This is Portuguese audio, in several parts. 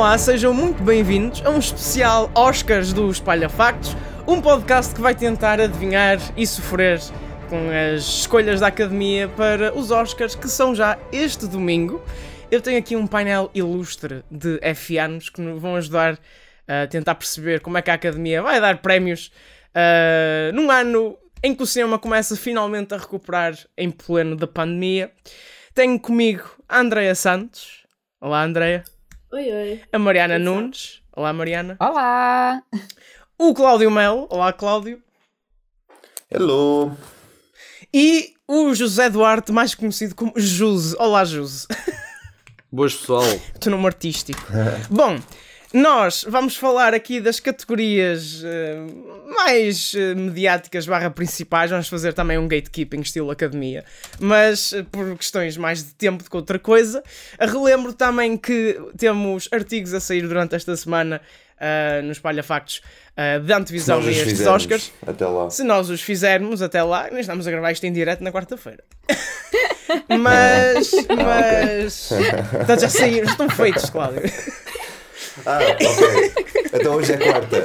Olá, sejam muito bem-vindos a um especial Oscars do Espalha Factos, um podcast que vai tentar adivinhar e sofrer com as escolhas da Academia para os Oscars que são já este domingo. Eu tenho aqui um painel ilustre de F-anos que nos vão ajudar a tentar perceber como é que a Academia vai dar prémios uh, num ano em que o cinema começa finalmente a recuperar em pleno da pandemia. Tenho comigo a Andrea Santos. Olá, Andrea. Oi, oi. A Mariana Nunes. Olá, Mariana. Olá! O Cláudio Melo. Olá, Cláudio. Hello! E o José Duarte, mais conhecido como Juse. Olá, Juse. Boas, pessoal. Tu nome artístico. Bom, nós vamos falar aqui das categorias uh, mais uh, mediáticas barra principais. Vamos fazer também um gatekeeping estilo academia. Mas uh, por questões mais de tempo do que outra coisa. relembro também que temos artigos a sair durante esta semana uh, no Espalha Factos uh, de antevisão a estes Oscars. Até lá. Se nós os fizermos até lá, nós estamos a gravar isto em direto na quarta-feira. mas. mas. então já saíram, estão feitos, Cláudio. Ah, ok. Então hoje é quarta.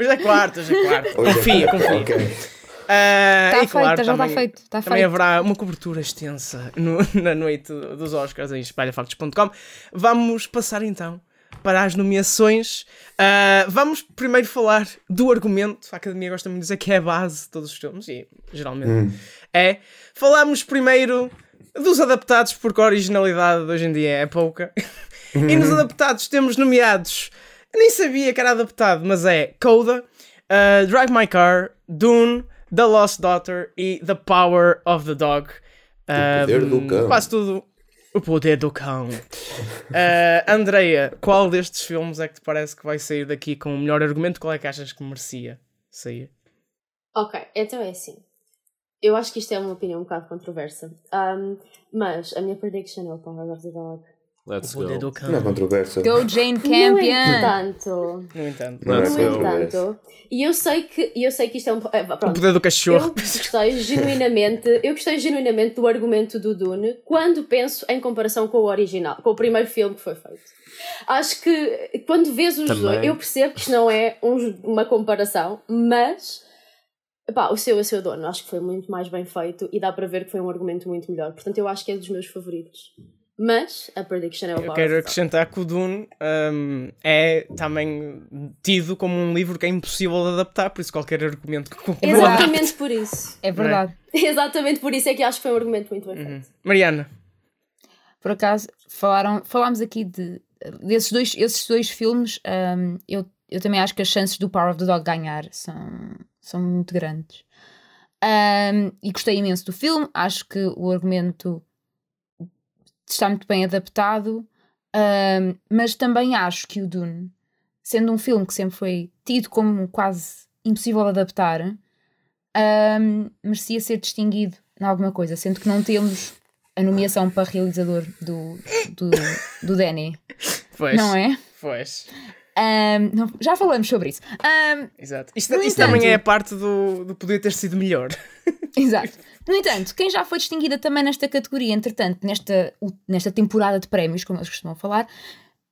Hoje é quarta, hoje é quarta. Hoje confia, é quarta. confia. Okay. Uh, está e, claro, feito, já está feito. Está também feito. haverá uma cobertura extensa no, na noite dos Oscars em espalhafactos.com. Vamos passar então para as nomeações. Uh, vamos primeiro falar do argumento. A Academia gosta muito de dizer que é a base de todos os filmes, e geralmente hum. é. Falamos primeiro dos adaptados, porque a originalidade hoje em dia é pouca. E nos adaptados temos nomeados. nem sabia que era adaptado, mas é Coda, uh, Drive My Car, Dune, The Lost Daughter e The Power of the Dog. O poder do cão. Quase tudo. O poder do cão. Uh, Andreia, qual destes filmes é que te parece que vai sair daqui com o melhor argumento? Qual é que achas que merecia sair? Ok, então é assim. Eu acho que isto é uma opinião um bocado controversa. Um, mas a minha prediction é o Power of the Dog. Let's go. Não é controversa. Go Jane Campion! No entanto. No entanto. No entanto. E eu sei que, eu sei que isto é um. É, pronto, o poder do cachorro. Eu gostei genuinamente. Eu gostei genuinamente do argumento do Dune quando penso em comparação com o original, com o primeiro filme que foi feito. Acho que quando vês os Também. dois, eu percebo que isto não é um, uma comparação, mas Pá, o seu, o seu dono, acho que foi muito mais bem feito e dá para ver que foi um argumento muito melhor. Portanto, eu acho que é dos meus favoritos. Mas a prediction é o Eu quero acrescentar que o Dune um, é também tido como um livro que é impossível de adaptar, por isso qualquer argumento que Exatamente por isso. É verdade. É? Exatamente por isso é que acho que foi um argumento muito bem feito. Uhum. Mariana. Por acaso, falaram, falámos aqui de, desses dois, esses dois filmes. Um, eu, eu também acho que as chances do Power of the Dog ganhar são, são muito grandes. Um, e gostei imenso do filme, acho que o argumento está muito bem adaptado, um, mas também acho que o Dune, sendo um filme que sempre foi tido como quase impossível de adaptar, um, merecia ser distinguido em alguma coisa, sendo que não temos a nomeação para realizador do, do, do Danny. Pois, não é? Pois. Um, não, já falamos sobre isso. Um, Exato. Isto, isto também é a parte do, do poder ter sido melhor. Exato. No entanto, quem já foi distinguida também nesta categoria, entretanto, nesta, nesta temporada de prémios, como eles costumam falar,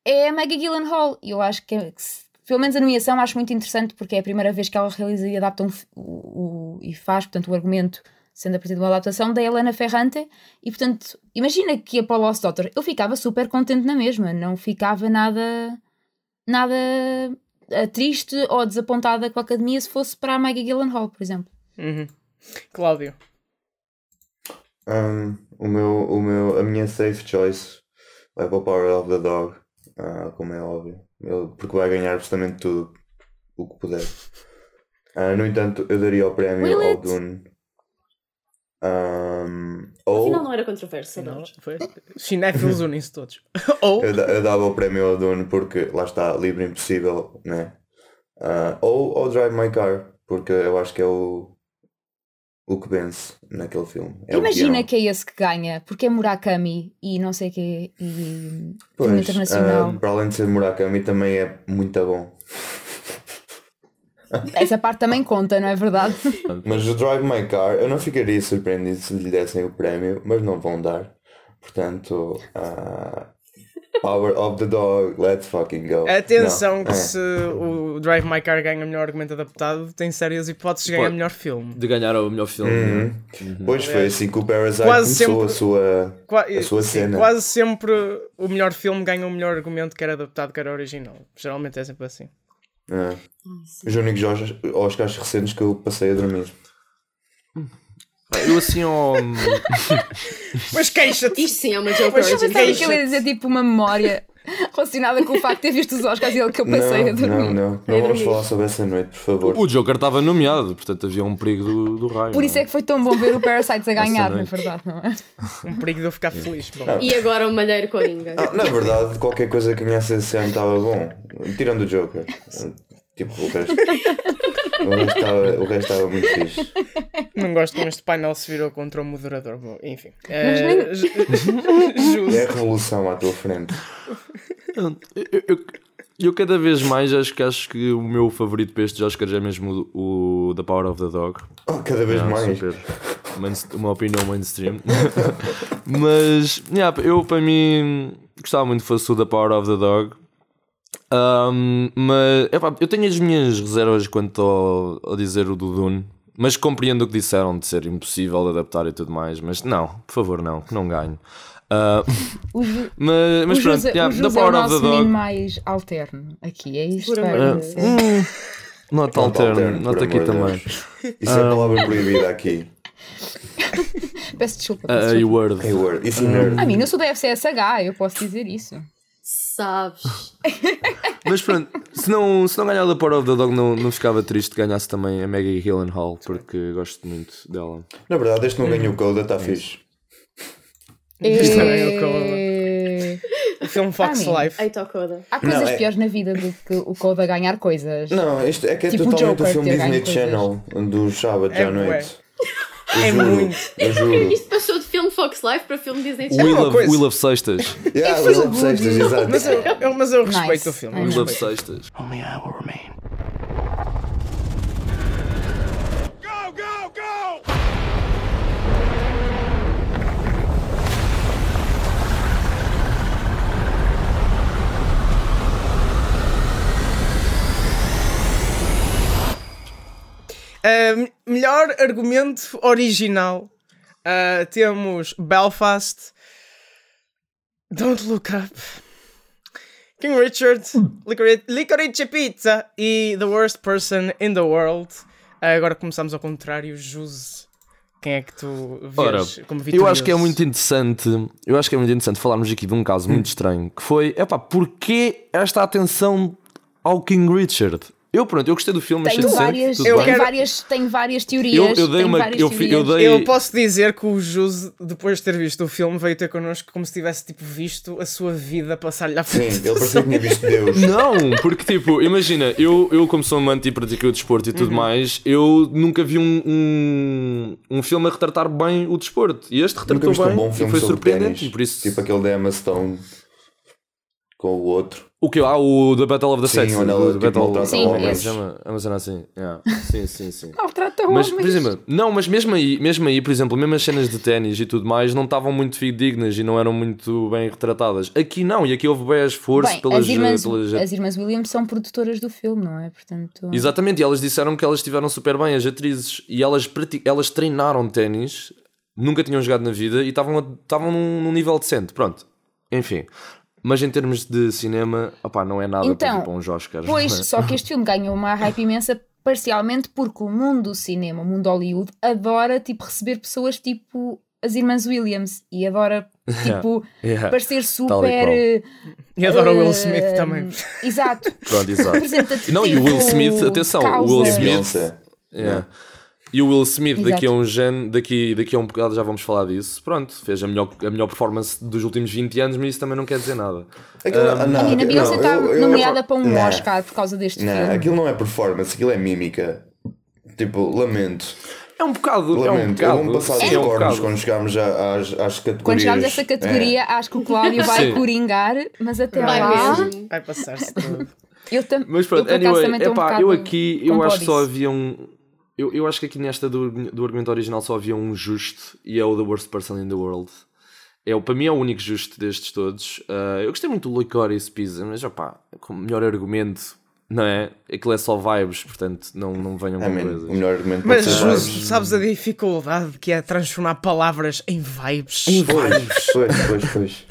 é a Maggie Gyllenhaal. E eu acho que, é, que pelo menos a nomeação, acho muito interessante porque é a primeira vez que ela realiza e adapta um, o, o, e faz, portanto, o argumento sendo a partir de uma adaptação da Helena Ferrante. E, portanto, imagina que a Paula Daughter, eu ficava super contente na mesma, não ficava nada nada uh, triste ou desapontada com a academia se fosse para a Maggie Gyllenhaal, por exemplo. Uhum. Cláudio. Um, o meu, o meu, a minha safe choice vai para o Power of the Dog, uh, como é óbvio, Ele, porque vai ganhar absolutamente tudo o que puder. Uh, no entanto, eu daria o prémio Will ao Dune. Um, ou... Afinal não era controverso, não? Foi. Cinéfilos unem-se todos. ou... Eu, eu, dava o prémio ao Dune porque lá está, livre impossível, né? Uh, ou ao Drive My Car, porque eu acho que é o, o que vence naquele filme. É Imagina que é esse que ganha, porque é Murakami e não sei o que e pois, internacional. Uh, para além de ser Murakami também é muito bom. Essa parte também conta, não é verdade? Mas o Drive My Car, eu não ficaria surpreendido se lhe dessem o prémio, mas não vão dar. Portanto, uh, Power of the Dog, let's fucking go. Atenção Não, que é. se o Drive My Car ganha melhor argumento adaptado, tem sérias hipóteses de ganhar Pode. melhor filme. De ganhar o melhor filme. Uhum. Pois foi assim que o Parasite Quase começou sempre- a sua. Qua- A sua sim, cena. Quase sempre o melhor filme ganha o melhor argumento, quer adaptado, quer original. Geralmente é sempre assim. É. Os únicos Oscars- Oscars recentes que eu passei a dormir. Eu assim ao. Mas queixa-te! Isto sim é uma Joker Mas Eu Queixa. que ele ia dizer tipo uma memória relacionada com o facto de ter visto os Oscars e ele que eu passei não, a dormir. não, não. Não vamos falar sobre essa noite, por favor. O Joker estava nomeado, portanto havia um perigo do, do raio. Por isso é que foi tão bom ver o Parasites a ganhar, na verdade, não é? Um perigo de eu ficar feliz. Bom, E agora o Malheiro Coringa. Ah, na verdade, qualquer coisa que ganhasse esse ano estava bom. Tirando o Joker. Tipo, o resto. O resto estava, o resto estava muito fixe. não gosto como este painel se virou contra o moderador. Bom, enfim. Mas Eh, nem- ju- É a revolução à tua frente. Eu, eu, eu cada vez mais acho que acho que o meu favorito para estes Oscars é mesmo o, o The Power of the Dog. Oh, cada vez Ah, mais. super. Uma opinião mainstream. Mas, yeah, eu para mim gostava muito que fosse o The Power of the Dog. Um, mas epá, eu tenho as minhas reservas quanto ao, a dizer o do Dune. Mas compreendo o que disseram de ser impossível de adaptar e tudo mais. Mas não, por favor, não, que não ganho. Ah, O, Ju- mas mas pronto, José, yeah, é o Power of nosso the menino Dog. mais alterno aqui, é isto? De acontecer. Hum, not Não, alterno, alterno, not por aqui também. Isso é a palavra proibida aqui. Peço desculpa. A Peço desculpa. word. Hey, word. Isso nerd. A mim, eu sou da FCSH, eu posso dizer isso. Sabes? Mas pronto, se não, se não ganhar The Power of the Dog, não, não ficava triste que ganhasse também a Maggie Gyllenhaal, porque gosto muito dela. Na verdade, este não ganhou o Coda, está fixe. Isto não é o Eh, O filme Fox Ah, Life. Eita, Coda. Há coisas Não, é- piores na vida do que o Coda ganhar coisas. Não, isto é que é Tipo o totalmente o Joker filme Disney Channel dos sábados É à noite. É juro, muito. Eu juro. Isto passou de filme Fox Life para filme Disney Channel. Will uma of, coisa. Will of Sextas. Yeah, Will of good. Sextas, exato. Mas eu, eu- mas eu Nice. respeito o filme. of respeito. Sextas. Only I will remain. Uh, melhor argumento original. Uh, temos Belfast, Don't Look Up, King Richard, Licorice, Licorice Pizza e The Worst Person in the World. Uh, agora começamos ao contrário, Juse. Quem é que tu vês Ora, como eu vitorioso? acho que é muito interessante. Eu acho que é muito interessante falarmos aqui de um caso muito estranho que foi, epá, porquê esta atenção ao King Richard? Eu pronto, eu gostei do filme, achei Tenho várias, tudo Eu tenho, bem. quero- várias, tenho várias teorias. Eu- eu dei uma- várias eu eu dei- Eu posso dizer que o Juse, depois de ter visto o filme, veio ter connosco como se tivesse tipo, visto a sua vida passar-lhe à frente. Sim, ele parecia que tinha visto Deus. Não, porque tipo, imagina, eu, eu como sou amante e pratiquei o desporto e tudo Uhum. mais, eu nunca vi um, um, um filme a retratar bem o desporto. E este Nunca retratou viste um bem bom e filme foi sobre surpreendente. ténis. E por isso, Tipo aquele da Emma Stone com o outro. o que Ah, o The Battle of the Sim, Sexes. onde ela, o tipo, The Battle maltrata Sim, é que esse. se chama? É uma cena assim. Yeah. Sim, sim, sim. Maltrata Mas, por homens. exemplo, não, mas mesmo aí, mesmo aí, por exemplo, mesmo as cenas de ténis e tudo mais não estavam muito fidedignas e não eram muito bem retratadas. Aqui não, e aqui houve bem esforço Bem, pelas, as, irmãs, pelas- as irmãs Williams são produtoras do filme, não é? Portanto, Exatamente, e elas disseram que elas estiveram super bem, as atrizes, e elas, elas treinaram ténis, nunca tinham jogado na vida e estavam, estavam num, num nível decente. Pronto, enfim. Mas em termos de cinema, opá, não é nada para, Então, para uns Oscars. Pois, é? só que este filme ganhou uma hype imensa parcialmente porque o mundo do cinema, o mundo Hollywood, adora tipo receber pessoas tipo as irmãs Williams e adora tipo Yeah. parecer Tal e super qual. eh, E adoro o Will eh, Smith também. Exato. Pronto, exato. Não, e o Will Smith, atenção, o Will Smith-. Yeah. E o Will Smith, daqui a Exato. um gen, daqui, daqui a um bocado já vamos falar disso. Pronto, fez a melhor, a melhor performance dos últimos 20 anos, mas isso também não quer dizer nada. Aquilo, Ah, não, A Nina não, Beyoncé está eu- eu- nomeada para um não, Oscar por causa deste Não, filme. aquilo não é performance, aquilo é mímica. Tipo, lamento. É um bocado, é um Lamento. eu bocado. sim, dos é um cornos quando chegarmos já às, às categorias. Quando chegarmos a essa categoria, É. acho que o Cláudio vai Sim. coringar, mas até Vai lá. mesmo. Vai passar-se tudo. Eu tam... Mas eu, pronto, acaso, anyway, um epá, bocado eu aqui eu acho que só havia um. Eu, eu acho que aqui nesta do, do argumento original só havia um justo e é o The Worst Person in the World. É, para mim é o único justo destes todos. Uh, eu gostei muito do Licorice Pizza, mas opá, com o melhor argumento, não é? Aquilo é só vibes, portanto não, não venham É, com man, coisas. o melhor argumento Mas pode ser Jus, vibes. sabes a dificuldade que é transformar palavras em vibes? Pois, pois, pois, pois.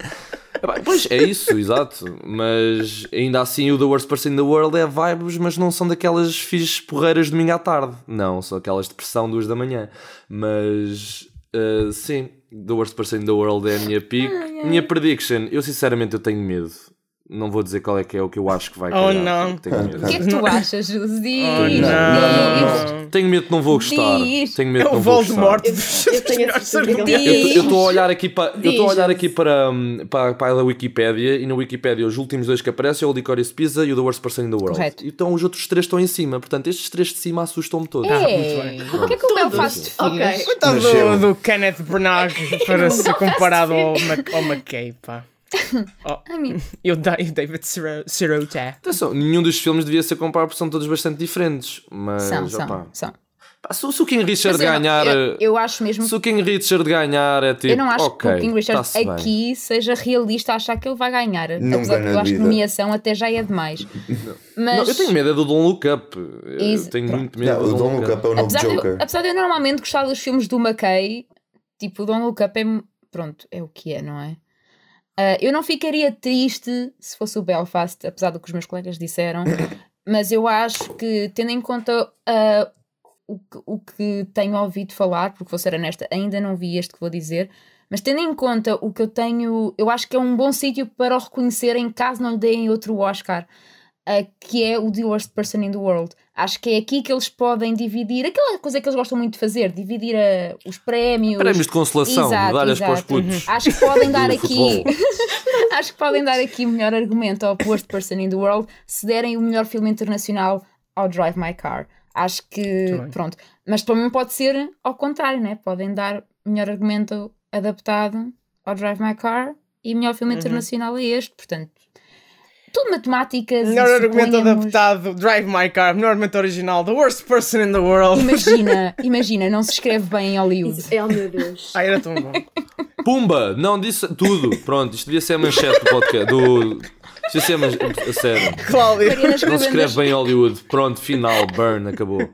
Epá, Pois é isso, exato. Mas ainda assim o The Worst Person in the World é vibes, mas não são daquelas fixes porreiras de domingo à tarde. Não, são aquelas de pressão duas da manhã. Mas uh, sim, The Worst Person in the World é a minha pick. Minha prediction, eu sinceramente eu tenho medo. Não vou dizer qual é que é o que eu acho que vai Oh, calhar, não. Tenho medo. O que é que tu achas? Diz, Oh, diz. não. Tenho medo que não vou gostar. Diz. Tenho É medo que o não vou gostar. Eu- eu tenho estou a olhar aqui para eu estou a olhar aqui para, hum, para, para a Wikipédia e na Wikipédia os últimos dois que aparecem é o Licorice Pizza e o The Worst Person in the World. Correto. Então os outros três estão em cima. Portanto, estes três de cima assustam-me todos. Ei, o que é que o Belfast fez? Ok. Coitado Nasceu. do, Kenneth Branagh para ser comparado ao, Mac, ao Pá. I mean, E o Da- e David Siro- Sirota. Atenção, nenhum dos filmes devia ser comparado porque são todos bastante diferentes. Mas são, opá. são, são. Se, o- se o King Richard eu não- ganhar. eu, eu acho mesmo Se o King Richard ganhar é tipo. Eu não acho ok, que o King Richard bem. aqui seja realista a achar que ele vai ganhar. Nunca Apesar de eu acho que nomeação até já é demais. Mas, Não, eu tenho medo é do Don't Look Up. Eu Isso, tenho pronto. muito medo Não, do o Don't Look Up é o novo apesar, de, Joker. eu, apesar de eu normalmente gostar dos filmes do McKay, tipo, o Don't Look Up é. Pronto, é o que é, não é? Ah, eu não ficaria triste se fosse o Belfast, apesar do que os meus colegas disseram, mas eu acho que, tendo em conta ah, o, que, o que tenho ouvido falar, porque vou ser honesta, ainda não vi este que vou dizer, mas tendo em conta o que eu tenho, eu acho que é um bom sítio para o reconhecerem caso não lhe deem outro Oscar. ah, que é o The Worst Person in the World. Acho que é aqui que eles podem dividir aquela coisa que eles gostam muito de fazer, dividir ah, os prémios. Prémios de consolação, Exato, medalhas para os exato. Uhum. putos. Acho que podem dar aqui. acho que podem dar aqui o melhor argumento ao Worst Person in the World se derem o melhor filme internacional ao Drive My Car. Acho que. Pronto. Mas também pode ser ao contrário, né? Podem dar melhor argumento adaptado ao Drive My Car e melhor Uhum. filme internacional a este. Portanto, tudo matemáticas. Melhor argumento suponhamos- adaptado, Drive My Car. Melhor argumento original, The Worst Person in the World. Imagina, imagina, não se escreve bem em Hollywood. Oh meu Deus. Ai, era tão bom. Pumba! Não, disse tudo. Pronto, isto devia ser a manchete do podcast. Do... Isto devia ser a manchete. A sério. Cláudio. Não se escreve bem Hollywood. Pronto, final, burn, acabou.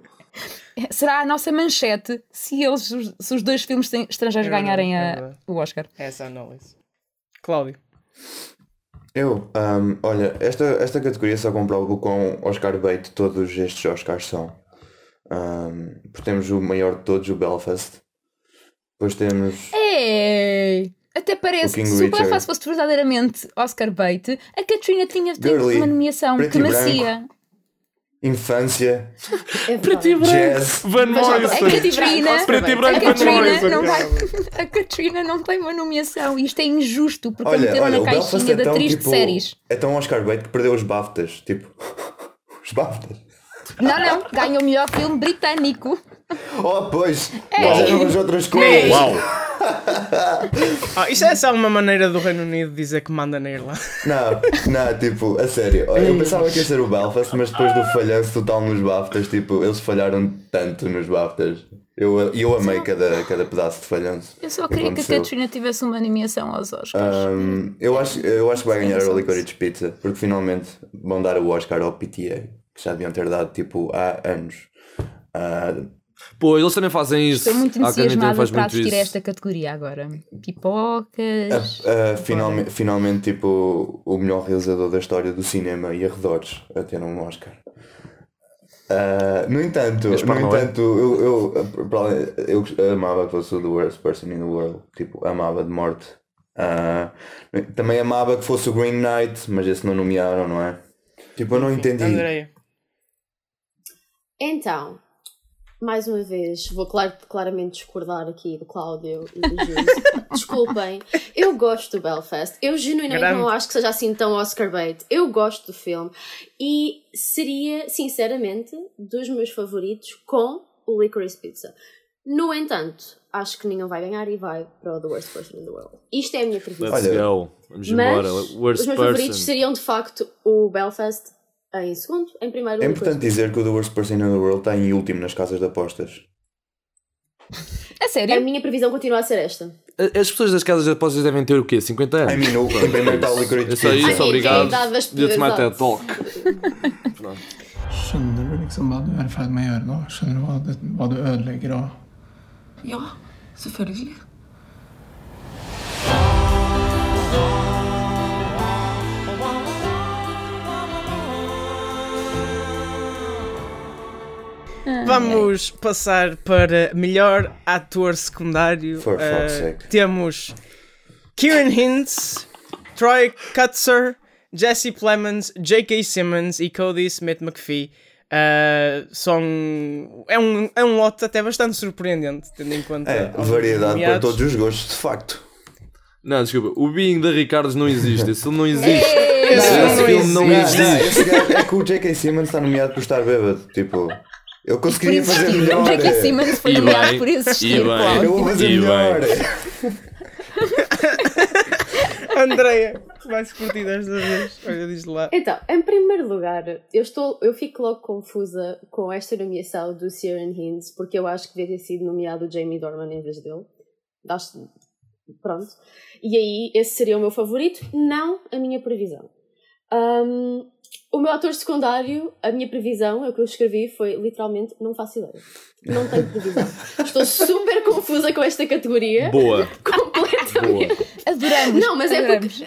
será a nossa manchete se, eles, os- se os dois filmes estrangeiros É ganharem é a- o Oscar. Essa análise. Cláudio. Eu, ahm, olha, esta, esta categoria só comprova o quão Oscar bait todos estes Oscars são. Ahm, porque temos o maior de todos, o Belfast. Depois temos. Ei! Até parece que se o. Belfast fosse verdadeiramente Oscar bait, a Katrina tinha tido Girly, uma nomeação que e merecia. Infância, É verdade. Jazz. Van Mas a Morrison. Katrina, Preto e a branco, Van Katrina, Morrison, não vai, a Katrina não tem uma nomeação. Isto é injusto porque Olha, meteram olha, na caixinha é de tão, atriz de tipo, séries. é tão Oscar bait que perdeu os BAFTAs. Tipo, os BAFTAs. Não, não, ganha o melhor filme britânico. Oh, pois, mas eram as outras coisas. Uau! Ah, isto é só uma maneira do Reino Unido dizer que manda na Irlanda. Não, não, tipo, a sério. Eu pensava que ia ser o Belfast, mas depois do falhanço total nos BAFTAs, tipo, eles falharam tanto nos BAFTAs. Eu, eu amei cada, cada pedaço de falhanço. Eu só queria que a. Katrina tivesse uma nomeação aos Oscars. Um, eu, acho, eu acho que vai ganhar o. Licorice Pizza, porque finalmente vão dar o Oscar ao PTA, que já deviam ter dado tipo há anos. Ah, Pô, eles também fazem isso. Estou muito entusiasmada para muito assistir a isso. esta categoria agora. Pipocas. ah, finalmente, finalmente, tipo, o melhor realizador da história do cinema e arredores a ter um Oscar. Ah, no entanto, no entanto eu, eu, eu amava que fosse o The Worst Person in the World, tipo, amava de morte. Ah, também amava que fosse o Green Knight, mas esse não nomearam, não é? Tipo, eu não entendi. Andréia. Então, mais uma vez, vou clar- claramente discordar aqui do Cláudio e do Júlio. Desculpem, eu gosto do Belfast. Eu genuinamente Grande. não acho que seja assim tão Oscar bait. Eu gosto do filme e seria, sinceramente, dos meus favoritos com o Licorice Pizza. No entanto, acho que nenhum vai ganhar e vai para o The Worst Person in the World. Isto é a minha previsão. Let's go. Vamos Mas embora. os Worst meus favoritos person. seriam de facto o Belfast em segundo, em primeiro É importante Licorice dizer que o The Worst Person in the World está em último nas casas de apostas. A A sério? minha previsão continua a ser esta. As pessoas das casas de apostas devem ter o quê? 50 anos? I mean, o Metal Licorice É só isso, obrigado. my TED exato. Talk. Skjønner du liksom hva du er i ferd med å gjøre nå? Skjønner du hva, det, hva du ødelegger og Ja, selvfølgelig. Vamos passar para melhor ator secundário. For fuck's sake. temos Kieran Hintz, Troy Kutzer, Jesse Plemons, J.K. Simmons e Cody Smith McPhee. Eh, são é um, é um lote até bastante surpreendente, tendo em conta É, variedade para todos os gostos, de facto. Não, desculpa. O Being da Ricardo não existe. Esse não existe. Esse Esse não filme não existe. Não, existe. esse gajo, é que o J.K. Simmons está nomeado por estar bêbado. Tipo, eu conseguiria fazer melhor. J.K. Simmons foi E nomeado bem, por existir. e bem. Eu vou fazer E melhor. Andreia, vais curtir desta vez. Olha, diz lá. Então, em primeiro lugar, eu, estou, eu fico logo confusa com esta nomeação do Ciaran Hinds, porque eu acho que devia ter sido nomeado o Jamie Dornan em vez dele. Acho, pronto. E aí, esse seria o meu favorito, não a minha previsão. Ahm, o meu ator secundário, a minha previsão, é o que eu escrevi, foi literalmente: não faço ideia. Não tenho previsão. Estou super confusa com esta categoria. Boa. Completamente. Boa. Adoramos. Não, mas é adoramos.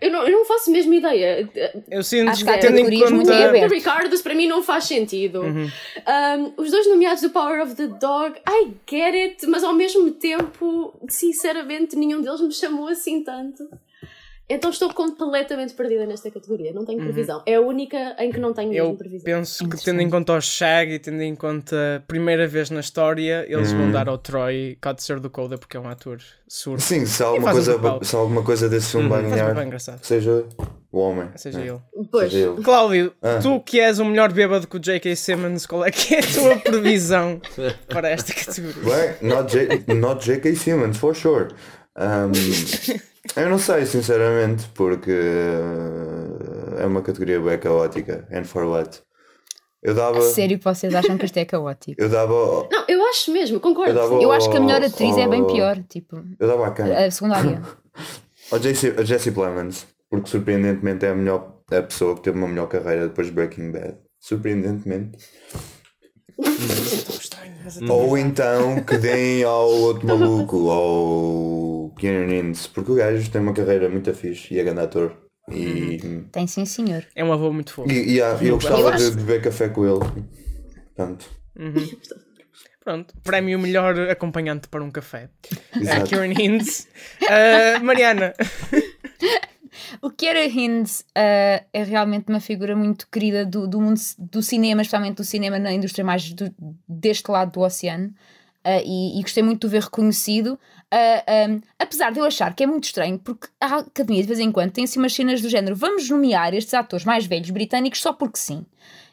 Eu não, eu não faço mesmo ideia. Eu sinto Acho que há tendo em muito conta. The Ricardos para mim não faz sentido. Um, os dois nomeados do Power of the Dog, I get it, mas ao mesmo tempo, sinceramente, nenhum deles me chamou assim tanto. Então estou completamente perdida nesta categoria. Não tenho previsão. É a única em que não tenho mesmo Eu previsão. penso que, tendo em conta o Shag e tendo em conta a primeira vez na história, eles Hum. vão dar ao Troy Kutzer do Coda porque é um ator surdo. Sim, se alguma, um coisa, se alguma coisa desse filme vai Faz um ganhar, seja o homem. Seja né? ele. Pois. Seja ele. Cláudio, Ah. tu que és o melhor bêbado que o J.K. Simmons, qual é que é a tua previsão para esta categoria? Bem, not, J, not J.K. Simmons, for sure. Um, eu não sei, sinceramente, porque uh, é uma categoria bem caótica. And for what? Eu dava. A sério que vocês acham que isto é caótico? Eu dava. Não, eu acho mesmo, concordo. Eu dava Eu acho que a melhor ao- atriz é bem pior, tipo, Eu dava a quem? a secundária. Ao Jesse, a Jesse Plemons, porque surpreendentemente é a, melhor, a pessoa que teve uma melhor carreira depois de Breaking Bad. Surpreendentemente. Ou então que deem ao outro maluco, ao Keanu Reeves, porque o gajo tem uma carreira muito fixe e é grande ator. E, Tem sim, senhor. É um avô muito fofo. e, e há- eu gostava Eu de beber café com ele. Portanto, Pronto, prémio melhor acompanhante para um café. Uh, Exato. Kieran Hintz. Uh, Mariana, O Kiera Hinds uh, é realmente uma figura muito querida do, do mundo do cinema, especialmente do cinema na indústria mais do- deste lado do oceano. Uh, e, e gostei muito de o ver reconhecido. Uh, um, apesar de eu achar que é muito estranho, porque a academia de vez em quando tem assim umas cenas do género: vamos nomear estes atores mais velhos britânicos só porque sim.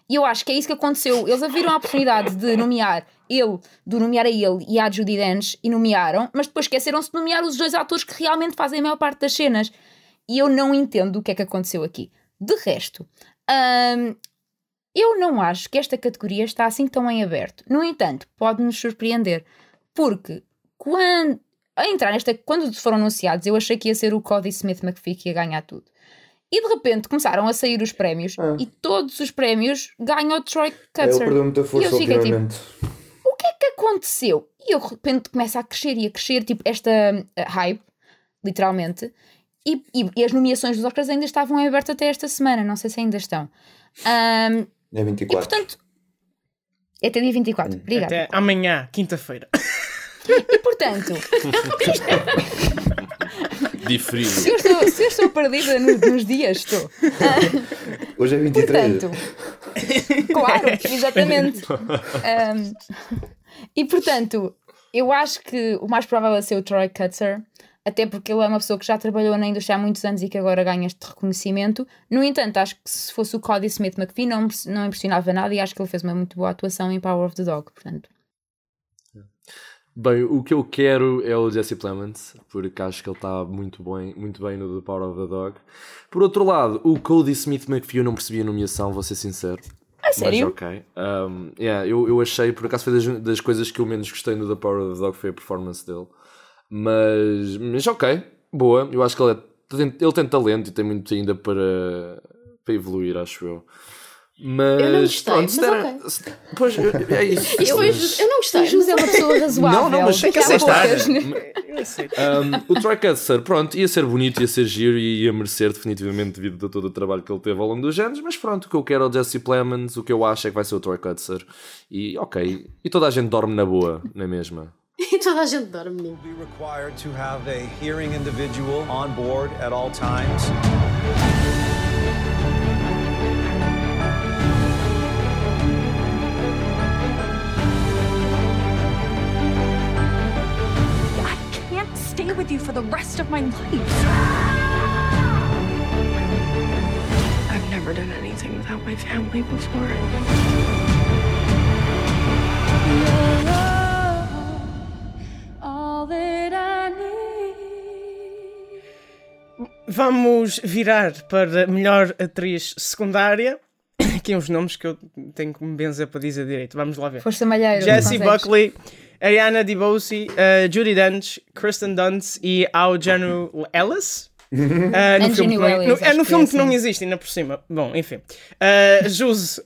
E eu acho que é isso que aconteceu. Eles viram a oportunidade de nomear ele, de nomear a ele e à Judy Dench e nomearam, mas depois esqueceram-se de nomear os dois atores que realmente fazem a maior parte das cenas. E eu não entendo o que é que aconteceu aqui. De resto, hum, eu não acho que esta categoria está assim tão em aberto. No entanto, pode-nos surpreender. Porque quando, a entrar nesta, quando foram anunciados, eu achei que ia ser o Cody Smith McPhee que ia ganhar tudo. E de repente começaram a sair os prémios Ah. e todos os prémios ganham o Troy Kutzer. perdeu muita E força eu fiquei tipo, o que é que aconteceu? E eu de repente começa a crescer e a crescer, tipo, esta uh, hype, literalmente. E, e- e as nomeações dos Oscars ainda estavam em aberto até esta semana, não sei se ainda estão. Ahm, É e 24. portanto. É até dia 24, obrigada. até amanhã, quinta-feira. E portanto, Diferido. se eu estou, se eu estou perdida no- nos dias, estou. Hoje é 23. Portanto, claro, exatamente. Um, e portanto, eu acho que o mais provável é ser o Troy Kutzer, até porque ele é uma pessoa que já trabalhou na indústria há muitos anos e que agora ganha este reconhecimento. No entanto, acho que se fosse o Cody Smith McPhee não, não impressionava nada e acho que ele fez uma muito boa atuação em Power of the Dog. Portanto, Bem, o que eu quero é o Jesse Plemons, porque acho que ele está muito bem, muito bem no The Power of the Dog. Por outro lado, o Cody Smith McPhee eu não percebi a nomeação, vou ser sincero. a sério? Mas ok. Um, yeah, eu, eu achei, por acaso foi das, das coisas que eu menos gostei no The Power of the Dog foi a performance dele. Mas, mas ok, boa. Eu acho que ele, é, ele tem talento e tem muito ainda para, para evoluir, acho eu. Mas, eu não gostei, pronto, mas era, ok. Pois, é isso. Isto foi, eu não gostei. José é uma pessoa razoável. Não, não, mas tem que aceitar. Eu. Um, o Troy Custer, pronto, ia ser bonito, ia ser giro e ia merecer definitivamente devido a todo o trabalho que ele teve ao longo dos anos, mas pronto, o que eu quero é o Jesse Plemons, o que eu acho é que vai ser o Troy Custer e ok, e toda a gente dorme na boa, não é mesma? Toda a gente dorme. menino. be required to have a hearing individual on board at all times. I can't stay with you for the rest of my life. I've never done anything without my family before. Vamos virar para melhor atriz secundária. Aqui uns nomes que eu tenho que me benzer para dizer direito. Vamos lá ver. Força malheiro. Jessie. Buckley, Ariana DeBose, uh, Judy Dench, Kristen Dunst e Aujanu Ellis. Uh, no filme que não, Ellis, no- é no que filme é que não assim. existe, ainda por cima. Bom, enfim. Uh, Juse.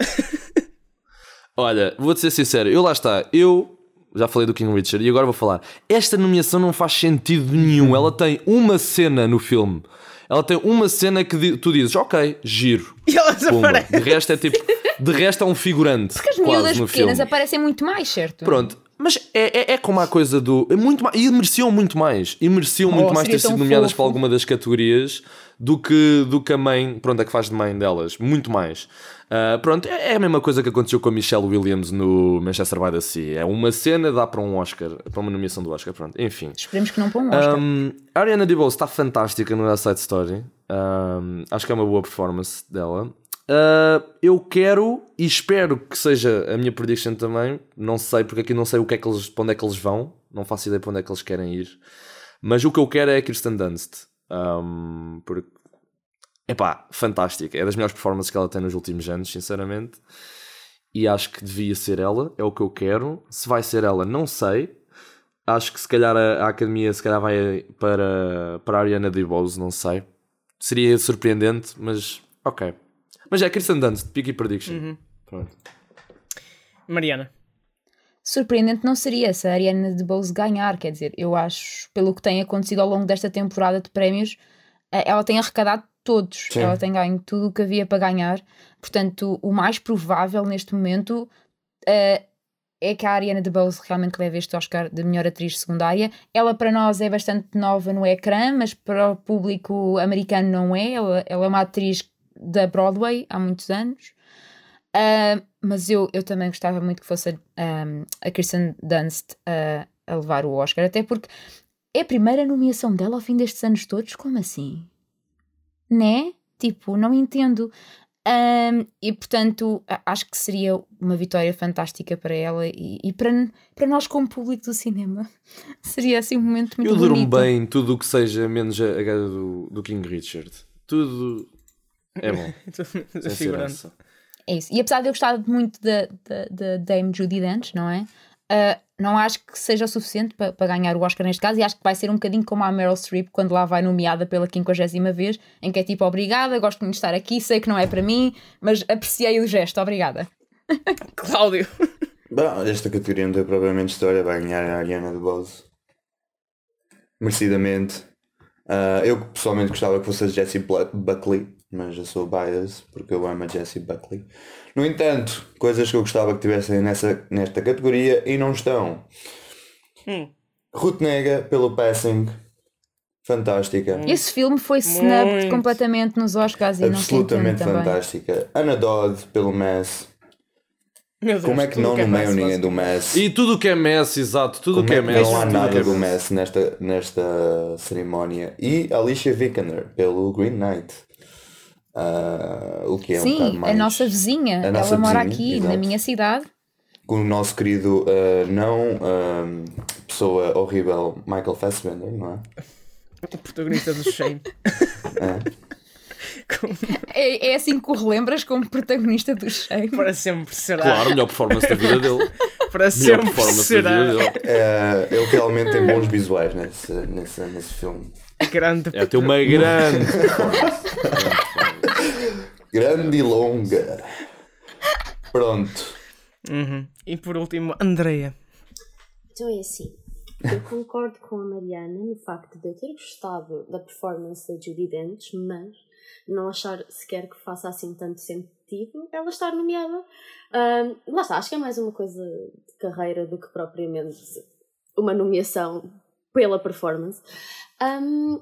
Olha, vou-te ser sincero, eu lá está, eu já falei do King Richard e agora vou falar. Esta nomeação não faz sentido nenhum. Ela tem uma cena no filme. Ela tem uma cena que tu dizes, ok, giro. e ela desaparece. De resto é tipo, de resto é um figurante. Porque as miúdas no pequenas filme. aparecem muito mais, certo? Pronto, mas é, é, é como a coisa do. É muito mais, e mereciam muito mais. E mereciam muito mais ter sido nomeadas fofo. para alguma das categorias do que, do que a mãe, pronto, a que faz de mãe delas. Muito mais. Ah, pronto, é, é a mesma coisa que aconteceu com a Michelle Williams no Manchester by the Sea. É uma cena, dá para um Oscar, para uma nomeação do Oscar. Pronto, enfim. Esperemos que não para um Oscar. Um, a Ariana DeBose está fantástica no West Side Story. Um, acho que é uma boa performance dela. Uh, eu quero e espero que seja a minha prediction também. Não sei, porque aqui não sei o que é que eles, para onde é que eles vão. Não faço ideia para onde é que eles querem ir. Mas o que eu quero é a Kirsten Dunst. Um, porque, epá, fantástica. É das melhores performances que ela tem nos últimos anos, sinceramente. E acho que devia ser ela. É o que eu quero. Se vai ser ela, não sei. Acho que se calhar a, a academia se calhar vai para, para a Ariana DeBose, não sei. Seria surpreendente, mas ok. Mas é Kristen Dunst, Picky Prediction. Pronto. Mariana. Surpreendente não seria se a Ariana DeBose ganhar, quer dizer, eu acho, pelo que tem acontecido ao longo desta temporada de prémios, eh, ela tem arrecadado todos, Sim. ela tem ganho tudo o que havia para ganhar, portanto, o mais provável neste momento eh, é que a Ariana DeBose realmente leve este Oscar de melhor atriz secundária. Ela para nós é bastante nova no ecrã, mas para o público americano não é. Ela, ela é uma atriz da Broadway há muitos anos. Ah, mas eu, eu também gostava muito que fosse a, a Kirsten Dunst a levar o Oscar, até porque é a primeira nomeação dela ao fim destes anos todos. Como assim? Né? Tipo, não entendo. Ahm, e portanto, acho que seria uma vitória fantástica para ela e, e para, para nós, como público do cinema, seria assim um momento muito Eu durmo bonito. bem tudo o que seja menos a, a gaja do, do King Richard. Tudo é bom. sem essa. É isso. E apesar de eu gostar muito da, da, da Dame Judy Dench, não é? Ah, não acho que seja o suficiente para ganhar o Oscar neste caso e acho que vai ser um bocadinho como a Meryl Streep quando lá vai nomeada pela quinquagésima vez, em que é tipo, obrigada, gosto muito de estar aqui, sei que não é para mim, mas apreciei o gesto, obrigada. Cláudio. Bom, esta categoria não tem propriamente história, vai ganhar a Ariana DeBose. Merecidamente. Ah, eu pessoalmente gostava que fosse a Jessie Buckley, mas eu sou bias porque eu amo a Jessie Buckley. No entanto, coisas que eu gostava que tivessem nessa, nesta categoria e não estão. Hum. Ruth Nega pelo Passing. Fantástica. Esse filme foi snubbed completamente nos Oscars e não Absolutamente também. fantástica. Anna Dodd pelo Mass. Meu Deus, Como é que não é nomeiam mais ninguém do Mass? E tudo o que é Messi, exato, tudo o que é é Messi. não há o nada é do Messi. Messi nesta, nesta cerimónia. E Alicia Vikander pelo Green Knight. Ah, o que é um Sim, bocado mais... a nossa vizinha, a nossa ela mora vizinha, aqui, na exato. minha cidade. Com o nosso querido ah, não ah, pessoa horrível Michael Fassbender, não é? O protagonista do Shame. É, é assim que o relembras como protagonista do Shame. Para sempre será. Claro, melhor performance da vida dele. Para Melhor sempre performance será. da vida dele. É, ele realmente tem bons visuais nesse, nesse, nesse filme. Grande. É ter uma grande. Grande e longa. Pronto. Uhum. E por último, Andreia. Então é assim. Eu concordo com a Mariana no facto de eu ter gostado da performance da Judy Dench, mas não achar sequer que faça assim tanto sentido ela estar nomeada. Ahm, lá está, acho que é mais uma coisa de carreira do que propriamente uma nomeação pela performance. Ahm,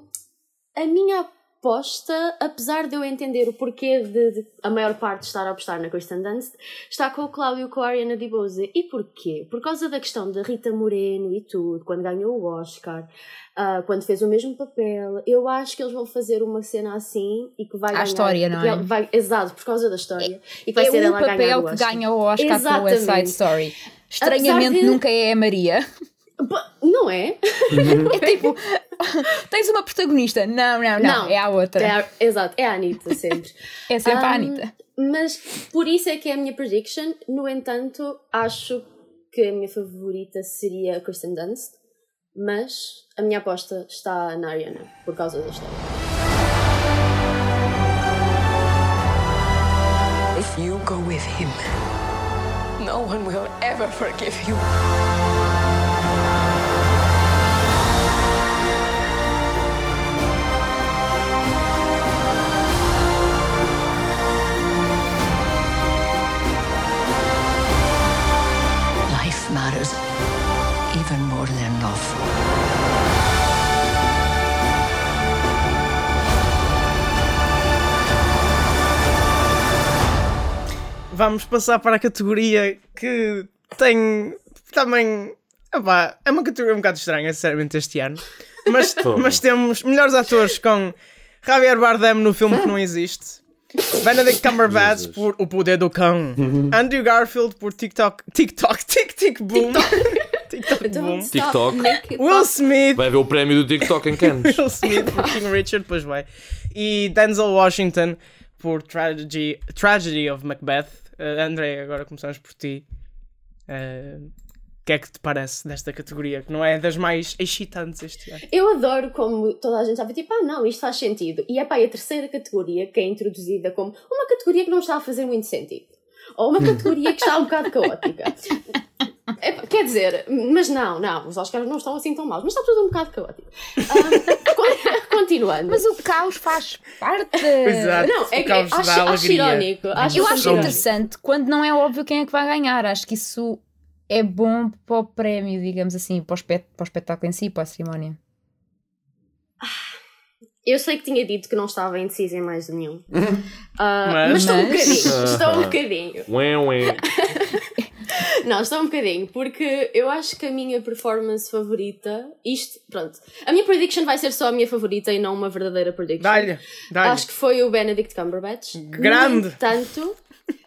a minha aposta, apesar de eu entender o porquê de, de a maior parte estar a apostar na Kristen Dunst, está com o Cláudio com a Ariana DeBose. E porquê? Por causa da questão da Rita Moreno e tudo, quando ganhou o Oscar, ah, quando fez o mesmo papel. Eu acho que eles vão fazer uma cena assim e que vai À ganhar. história, não é? Vai, exato, por causa da história. e que vai é ser o ela a ganhar papel o que ganha o Oscar com o West Side Exatamente. Story. Estranhamente de- nunca é a Maria. Não é? É tipo, tens uma protagonista. Não, não, não, é a outra. É a- exato, é a Anitta sempre. É sempre a Ahm, Anitta. Mas por isso é que é a minha prediction. No entanto, acho que a minha favorita seria a Kristen Dunst. Mas a minha aposta está na Ariana, por causa da história. If you go with him, no one will ever forgive you. Vamos passar para a categoria que tem também. epá, é uma categoria um bocado estranha, sinceramente, este ano. Mas, mas temos melhores atores com Javier Bardem no filme que não existe. Benedict Cumberbatch por O Poder do Cão. Andrew Garfield por TikTok. TikTok, Tic Tic Boom. TikTok Boom. TikTok. it Will. Smith. Vai ver o prémio do TikTok em Cannes. Will Smith por King Richard, pois vai. E Denzel Washington por Tragedy, Tragedy of Macbeth. Uh, André, agora começamos por ti. Uh, O que é que te parece desta categoria? Que não é das mais excitantes este ano. Eu adoro como toda a gente sabe, tipo, ah não, isto faz sentido. E é pá, a terceira categoria que é introduzida como uma categoria que não está a fazer muito sentido. Ou uma categoria que está um bocado caótica. Epá, quer dizer, mas não, não, os Oscars não estão assim tão maus, mas está tudo um bocado caótico. Ah, con- continuando. Mas o caos faz parte. Exato. não, é o que caos acho, dá acho irónico. Acho Eu acho interessante quando não é óbvio quem é que vai ganhar. Acho que isso é bom para o prémio, digamos assim, para o, espet- para o espetáculo em si, para a cerimónia. Eu sei que tinha dito que não estava indecisa em mais de nenhum. Ah, Mas- mas, estou um bocadinho. Estou um bocadinho. Não, estou um bocadinho, porque eu acho que a minha performance favorita, isto, pronto, a minha prediction vai ser só a minha favorita e não uma verdadeira prediction. Dá-lhe, dá-lhe. Acho que foi o Benedict Cumberbatch. Grande. No entanto,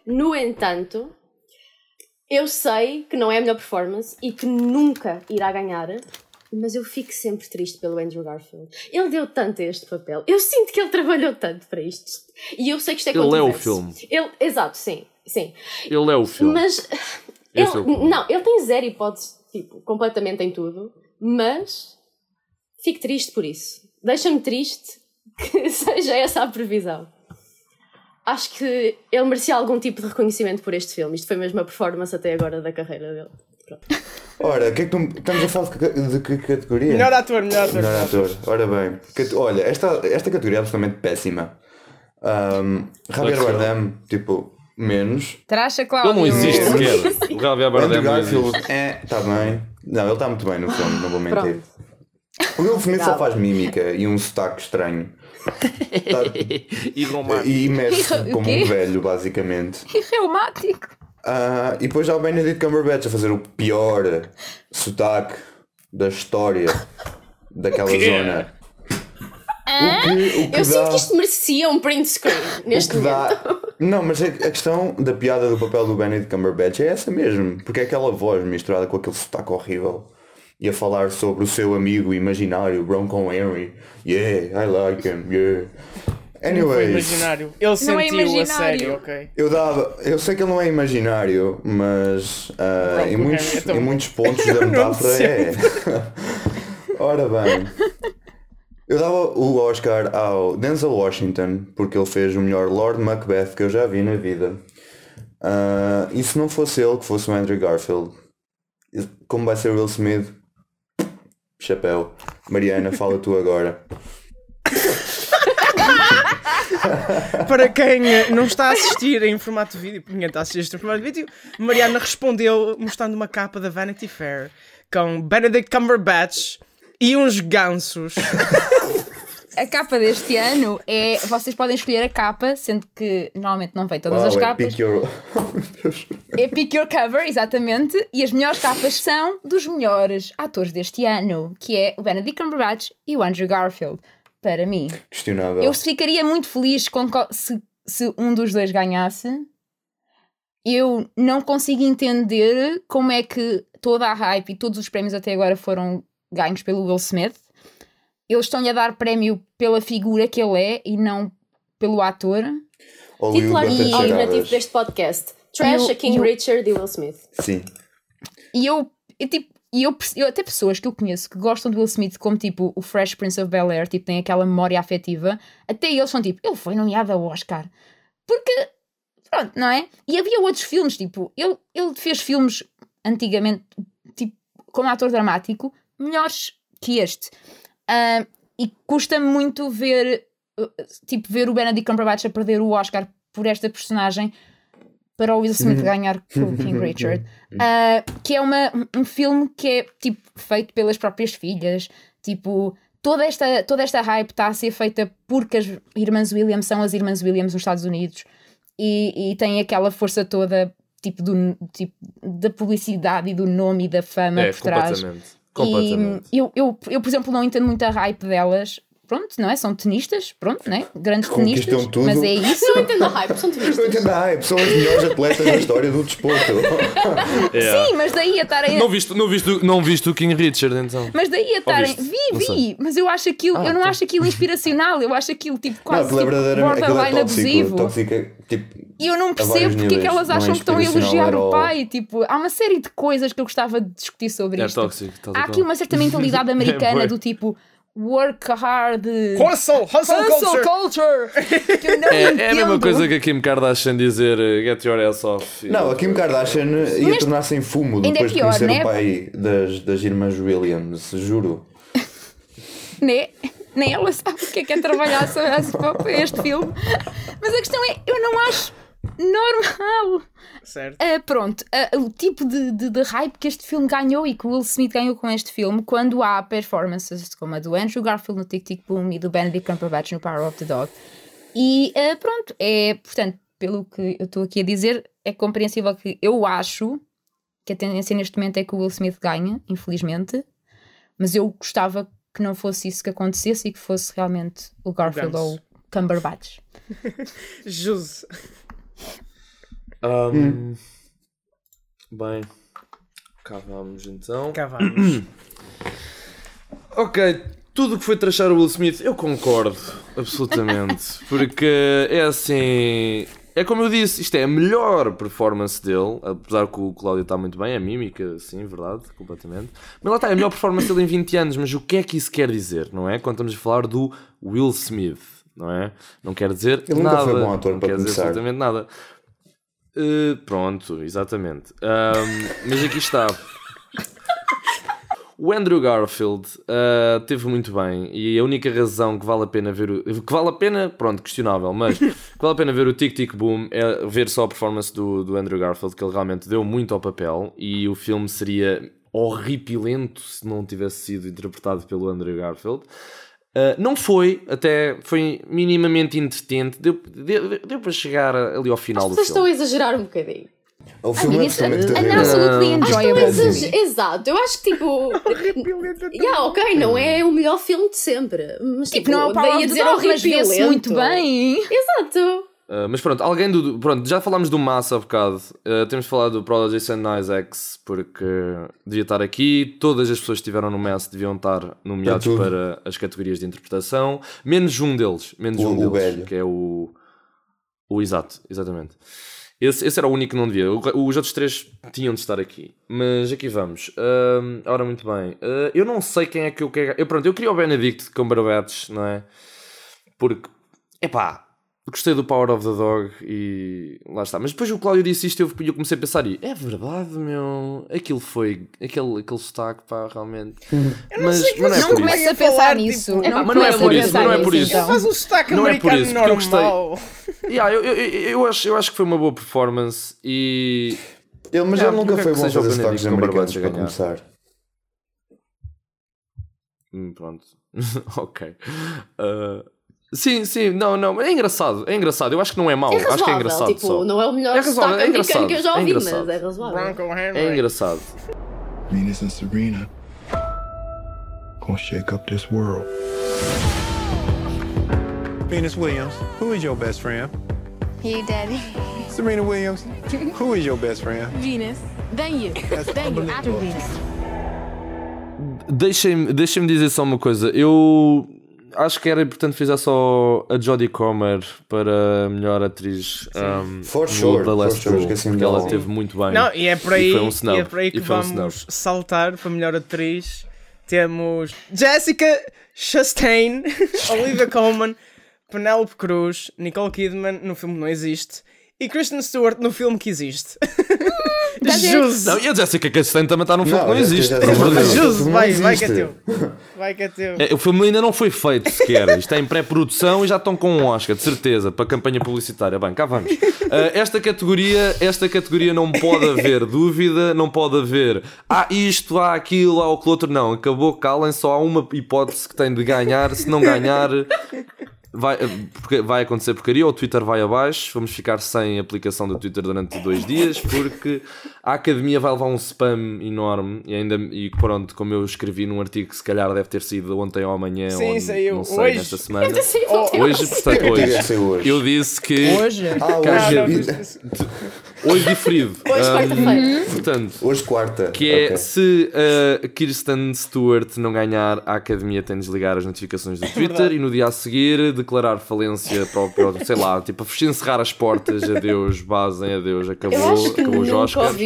no entanto, eu sei que não é a melhor performance e que nunca irá ganhar, mas eu fico sempre triste pelo Andrew Garfield. Ele deu tanto a este papel. Eu sinto que ele trabalhou tanto para isto. E eu sei que isto é Ele é o filme. Ele, exato, sim, sim. Ele é o filme. Mas Esse ele, é o não, ele tem zero hipótese, tipo, completamente em tudo, mas fico triste por isso. Deixa-me triste que seja essa a previsão. Acho que ele merecia algum tipo de reconhecimento por este filme. Isto foi mesmo a performance até agora da carreira dele. Pronto. Ora, o que é que tu, estamos a falar de que, de que categoria? Melhor ator, melhor ator. Melhor ator. Ora bem, olha, esta, esta categoria é absolutamente péssima. Um, Javier. Bardem, tipo, menos. Tracha, Ele Cláudio. não existe sequer. O Javier Bardem existe. Garfield, é, está bem. Não, ele está muito bem no filme, não vou mentir. O Will Smith só faz mímica e um sotaque estranho. Tá- E romântico. e mexe como um velho, basicamente. E reumático. Ah, e depois há o Benedict Cumberbatch a fazer o pior sotaque da história daquela zona. O que, o que Eu sinto dá, que isto merecia um print screen o neste que momento. dá. Não, mas a, a questão da piada do papel do Benedict Cumberbatch é essa mesmo. Porque é aquela voz misturada com aquele sotaque horrível. E a falar sobre o seu amigo imaginário, Bronco Henry. Yeah, I like him, yeah. Não foi Anyways, imaginário. Ele Não é sentiu a imaginário. sério, ok. eu dava. Eu sei que ele não é imaginário, mas Pronto, em, muitos, é tão- em muitos pontos da metáfora é. Ora bem. Eu dava o Oscar ao Denzel Washington porque ele fez o melhor Lord Macbeth que eu já vi na vida. Ah, e se não fosse ele, que fosse o Andrew Garfield, como vai ser o Will Smith? Chapéu. Mariana, fala tu agora. Para quem eh, não está a assistir em formato vídeo, porque ninguém está a assistir em formato vídeo, Mariana respondeu mostrando uma capa da Vanity Fair com Benedict Cumberbatch e uns gansos. A capa deste ano é. Vocês podem escolher a capa, sendo que normalmente não vem todas as Uau, é capas. pick your... É Pick Your Cover, exatamente. E as melhores capas são dos melhores atores deste ano, que é o Benedict Cumberbatch e o Andrew Garfield. Para mim. Questionável. Eu ficaria muito feliz com co- se, se um dos dois ganhasse. Eu não consigo entender como é que toda a hype e todos os prémios até agora foram ganhos pelo Will Smith. Eles estão-lhe a dar prémio pela figura que ele é e não pelo ator. Hollywood Titular bastante alternativo deste podcast: Trash E a King e Richard e Will Smith. Sim. E eu, eu, tipo, e eu, eu até pessoas que eu conheço que gostam do Will Smith, como tipo o Fresh Prince of Bel Air, tipo, têm aquela memória afetiva, até eles são tipo, ele foi nomeado ao Oscar. Porque, pronto, não é? E havia outros filmes, tipo, ele, ele fez filmes antigamente, tipo, como ator dramático, melhores que este. Ah, e custa-me muito ver, uh, tipo, ver o Benedict Cumberbatch a perder o Oscar por esta personagem para o Will Smith ganhar pelo King Richard. Ah, que é uma, um filme que é tipo feito pelas próprias filhas, tipo toda esta, toda esta hype está a ser feita porque as irmãs Williams são as irmãs Williams nos Estados Unidos e, e tem aquela força toda tipo, do, tipo da publicidade e do nome e da fama É, por trás. completamente. E eu, eu, eu, por exemplo, não entendo muito a hype delas. Pronto, não é? São tenistas, pronto, né? Grandes Conquistam tenistas, tudo. mas é isso. Não entendo a hype, são Não turistas. entendo a hype, são as melhores atletas da história do desporto. Yeah. Sim, mas daí a estarem. Não viste, não, viste, não viste o King Richard então? Mas daí a estarem. Vi, Não vi, mas eu acho aquilo, Ah, eu não então. acho aquilo inspiracional, eu acho aquilo tipo Não, quase é tipo, é borderline tóxico. abusivo. Tóxico é tipo. E eu não percebo porque é que níveis, elas não é acham que estão a elogiar o pai. Tipo, há uma série de coisas que eu gostava de discutir sobre É isto. tóxico. há aqui uma certa mentalidade americana bué. do tipo work hard, Hustle, hustle, hustle culture. culture, que eu não É, entendo. é a mesma coisa que a Kim Kardashian dizer eh, get your ass off. Não, a Kim Kardashian ia Neste- tornar-se em fumo é depois de pior, conhecer né? o pai das, das irmãs Williams, juro. né? Nem ela sabe o que é que é trabalhar para este filme. Mas a questão é, eu não acho normal. Certo. Ah, pronto, ah, o tipo de, de, de hype que este filme ganhou e que o Will Smith ganhou com este filme, quando há performances como a do Andrew Garfield no Tic Tic Boom e do Benedict Cumberbatch no Power of the Dog. E ah, pronto, é, portanto, pelo que eu estou aqui a dizer, é compreensível que eu acho que a tendência neste momento é que o Will Smith ganha, infelizmente, mas eu gostava que não fosse isso que acontecesse e que fosse realmente o Garfield ou o Cumberbatch. Jus. Um, Bem, cá vamos então. Cá vamos. Ok, tudo o que foi trachar o Will Smith, eu concordo, absolutamente. Porque é assim. É como eu disse, isto é a melhor performance dele, apesar que o Cláudio está muito bem, a mímica, sim, verdade, completamente. Mas lá está, é a melhor performance dele em 20 anos, mas o que é que isso quer dizer, não é? Quando estamos a falar do Will Smith, não é? Não quer dizer Ele nunca nada. foi bom ator não para quer dizer começar. absolutamente nada. Uh, pronto, exatamente. Um, mas aqui está. O Andrew Garfield uh, teve muito bem e a única razão que vale a pena ver o, que vale a pena, pronto, questionável, mas que vale a pena ver o Tic Tic Boom é ver só a performance do, do Andrew Garfield, que ele realmente deu muito ao papel e o filme seria horripilento se não tivesse sido interpretado pelo Andrew Garfield. Uh, não foi, até foi minimamente entretente, deu, deu, deu para chegar ali ao final As do pessoas estão filme. a exagerar um bocadinho. O filme é absolutamente an absolutely enjoyable movie. exato, eu acho que tipo. yeah, ok, não é o melhor filme de sempre. Mas tipo, Tipo, não é o Power daí a dizer horripilento. muito bem. Exato. Uh, mas pronto, alguém do. Pronto, já falámos do Massa há bocado. Uh, temos falado do Prodigy Jason Isaacs porque devia estar aqui. Todas as pessoas que estiveram no Massa deviam estar nomeados para as categorias de interpretação. Menos um deles. Menos O- um deles. velho. Que é o. O exato, exatamente. Esse, esse era o único que não devia. Os outros três tinham de estar aqui. Mas aqui vamos. Ahm, ora, muito bem. Ah, eu não sei quem é que eu quero. Eu, pronto, eu queria o Benedict Cumberbatch, não é? Porque, epá, gostei do Power of the Dog e lá está. Mas depois o Cláudio disse isto e eu, eu comecei a pensar e é verdade, meu. Aquilo foi. Aquele, aquele sotaque, pá, realmente. Mas, sei que mas não é Não por isso. começa a pensar tipo, nisso. epá, não mas não é por isso, não é por isso. então. Faz um sotaque Não é por americano isso, porque eu gostei. normal. Yeah, eu, eu, eu, eu acho, eu acho que foi uma boa performance e. Ele, mas É, ele nunca não foi bom fazer sotaques americanos para começar. Hum, Pronto. ok. Uh, sim, sim, não, não. É engraçado, é engraçado. Eu acho que não é mau. É acho que é engraçado. tipo, só. não é o melhor É razoável, sotaque é americano que eu já engraçado, é ouvi, mas engraçado. é razoável. É engraçado. Venus and Serena gonna shake up this world. Venus Williams, who is your best friend? You, Daddy. Serena Williams, who is your best friend? Venus. Then you. then you. After Venus. Deixem-me deixem dizer só uma coisa. Eu acho que era importante frisar só a Jodie Comer para melhor atriz um, For sure, The Last for sure, porque ela dela. teve muito bem. Não, e é por aí, E foi um snub, e é por aí que foi um vamos saltar para melhor atriz. Temos Jessica Chastain, Olivia Colman, Penelope Cruz, Nicole Kidman no filme não existe e Kristen Stewart no filme que existe. Jus, Não, e a Jessica Chastain também está num filme que não a existe. Jus, vai, vai que é teu. Vai que é teu. É, O filme ainda não foi feito sequer. Isto é em pré-produção e já estão com um Oscar, de certeza, para a campanha publicitária. Bem, cá vamos. Ah, esta, categoria, esta categoria não pode haver dúvida, não pode haver há isto, há aquilo, há aquilo outro. Não, acabou, calem, só há uma hipótese que tem de ganhar. Se não ganhar, vai, porque vai acontecer porcaria. O Twitter vai abaixo. Vamos ficar sem aplicação do Twitter durante dois dias porque a academia vai levar um spam enorme. E ainda, e pronto, como eu escrevi num artigo que se calhar deve ter sido ontem ou amanhã, Sim, ou saiu não sei, hoje. nesta semana. Oh, Hoje, portanto, hoje. Eu disse que. Hoje. Ah, hoje. Hoje diferido. Hoje, quarta-feira. Portanto, Hoje quarta. que é Ok. se a Kirsten Stewart não ganhar, a academia tem de desligar as notificações do Twitter e no dia a seguir declarar falência para o, para o- sei lá, tipo, encerrar as portas, adeus, basem, adeus, acabou, Eu acho que acabou os Oscars.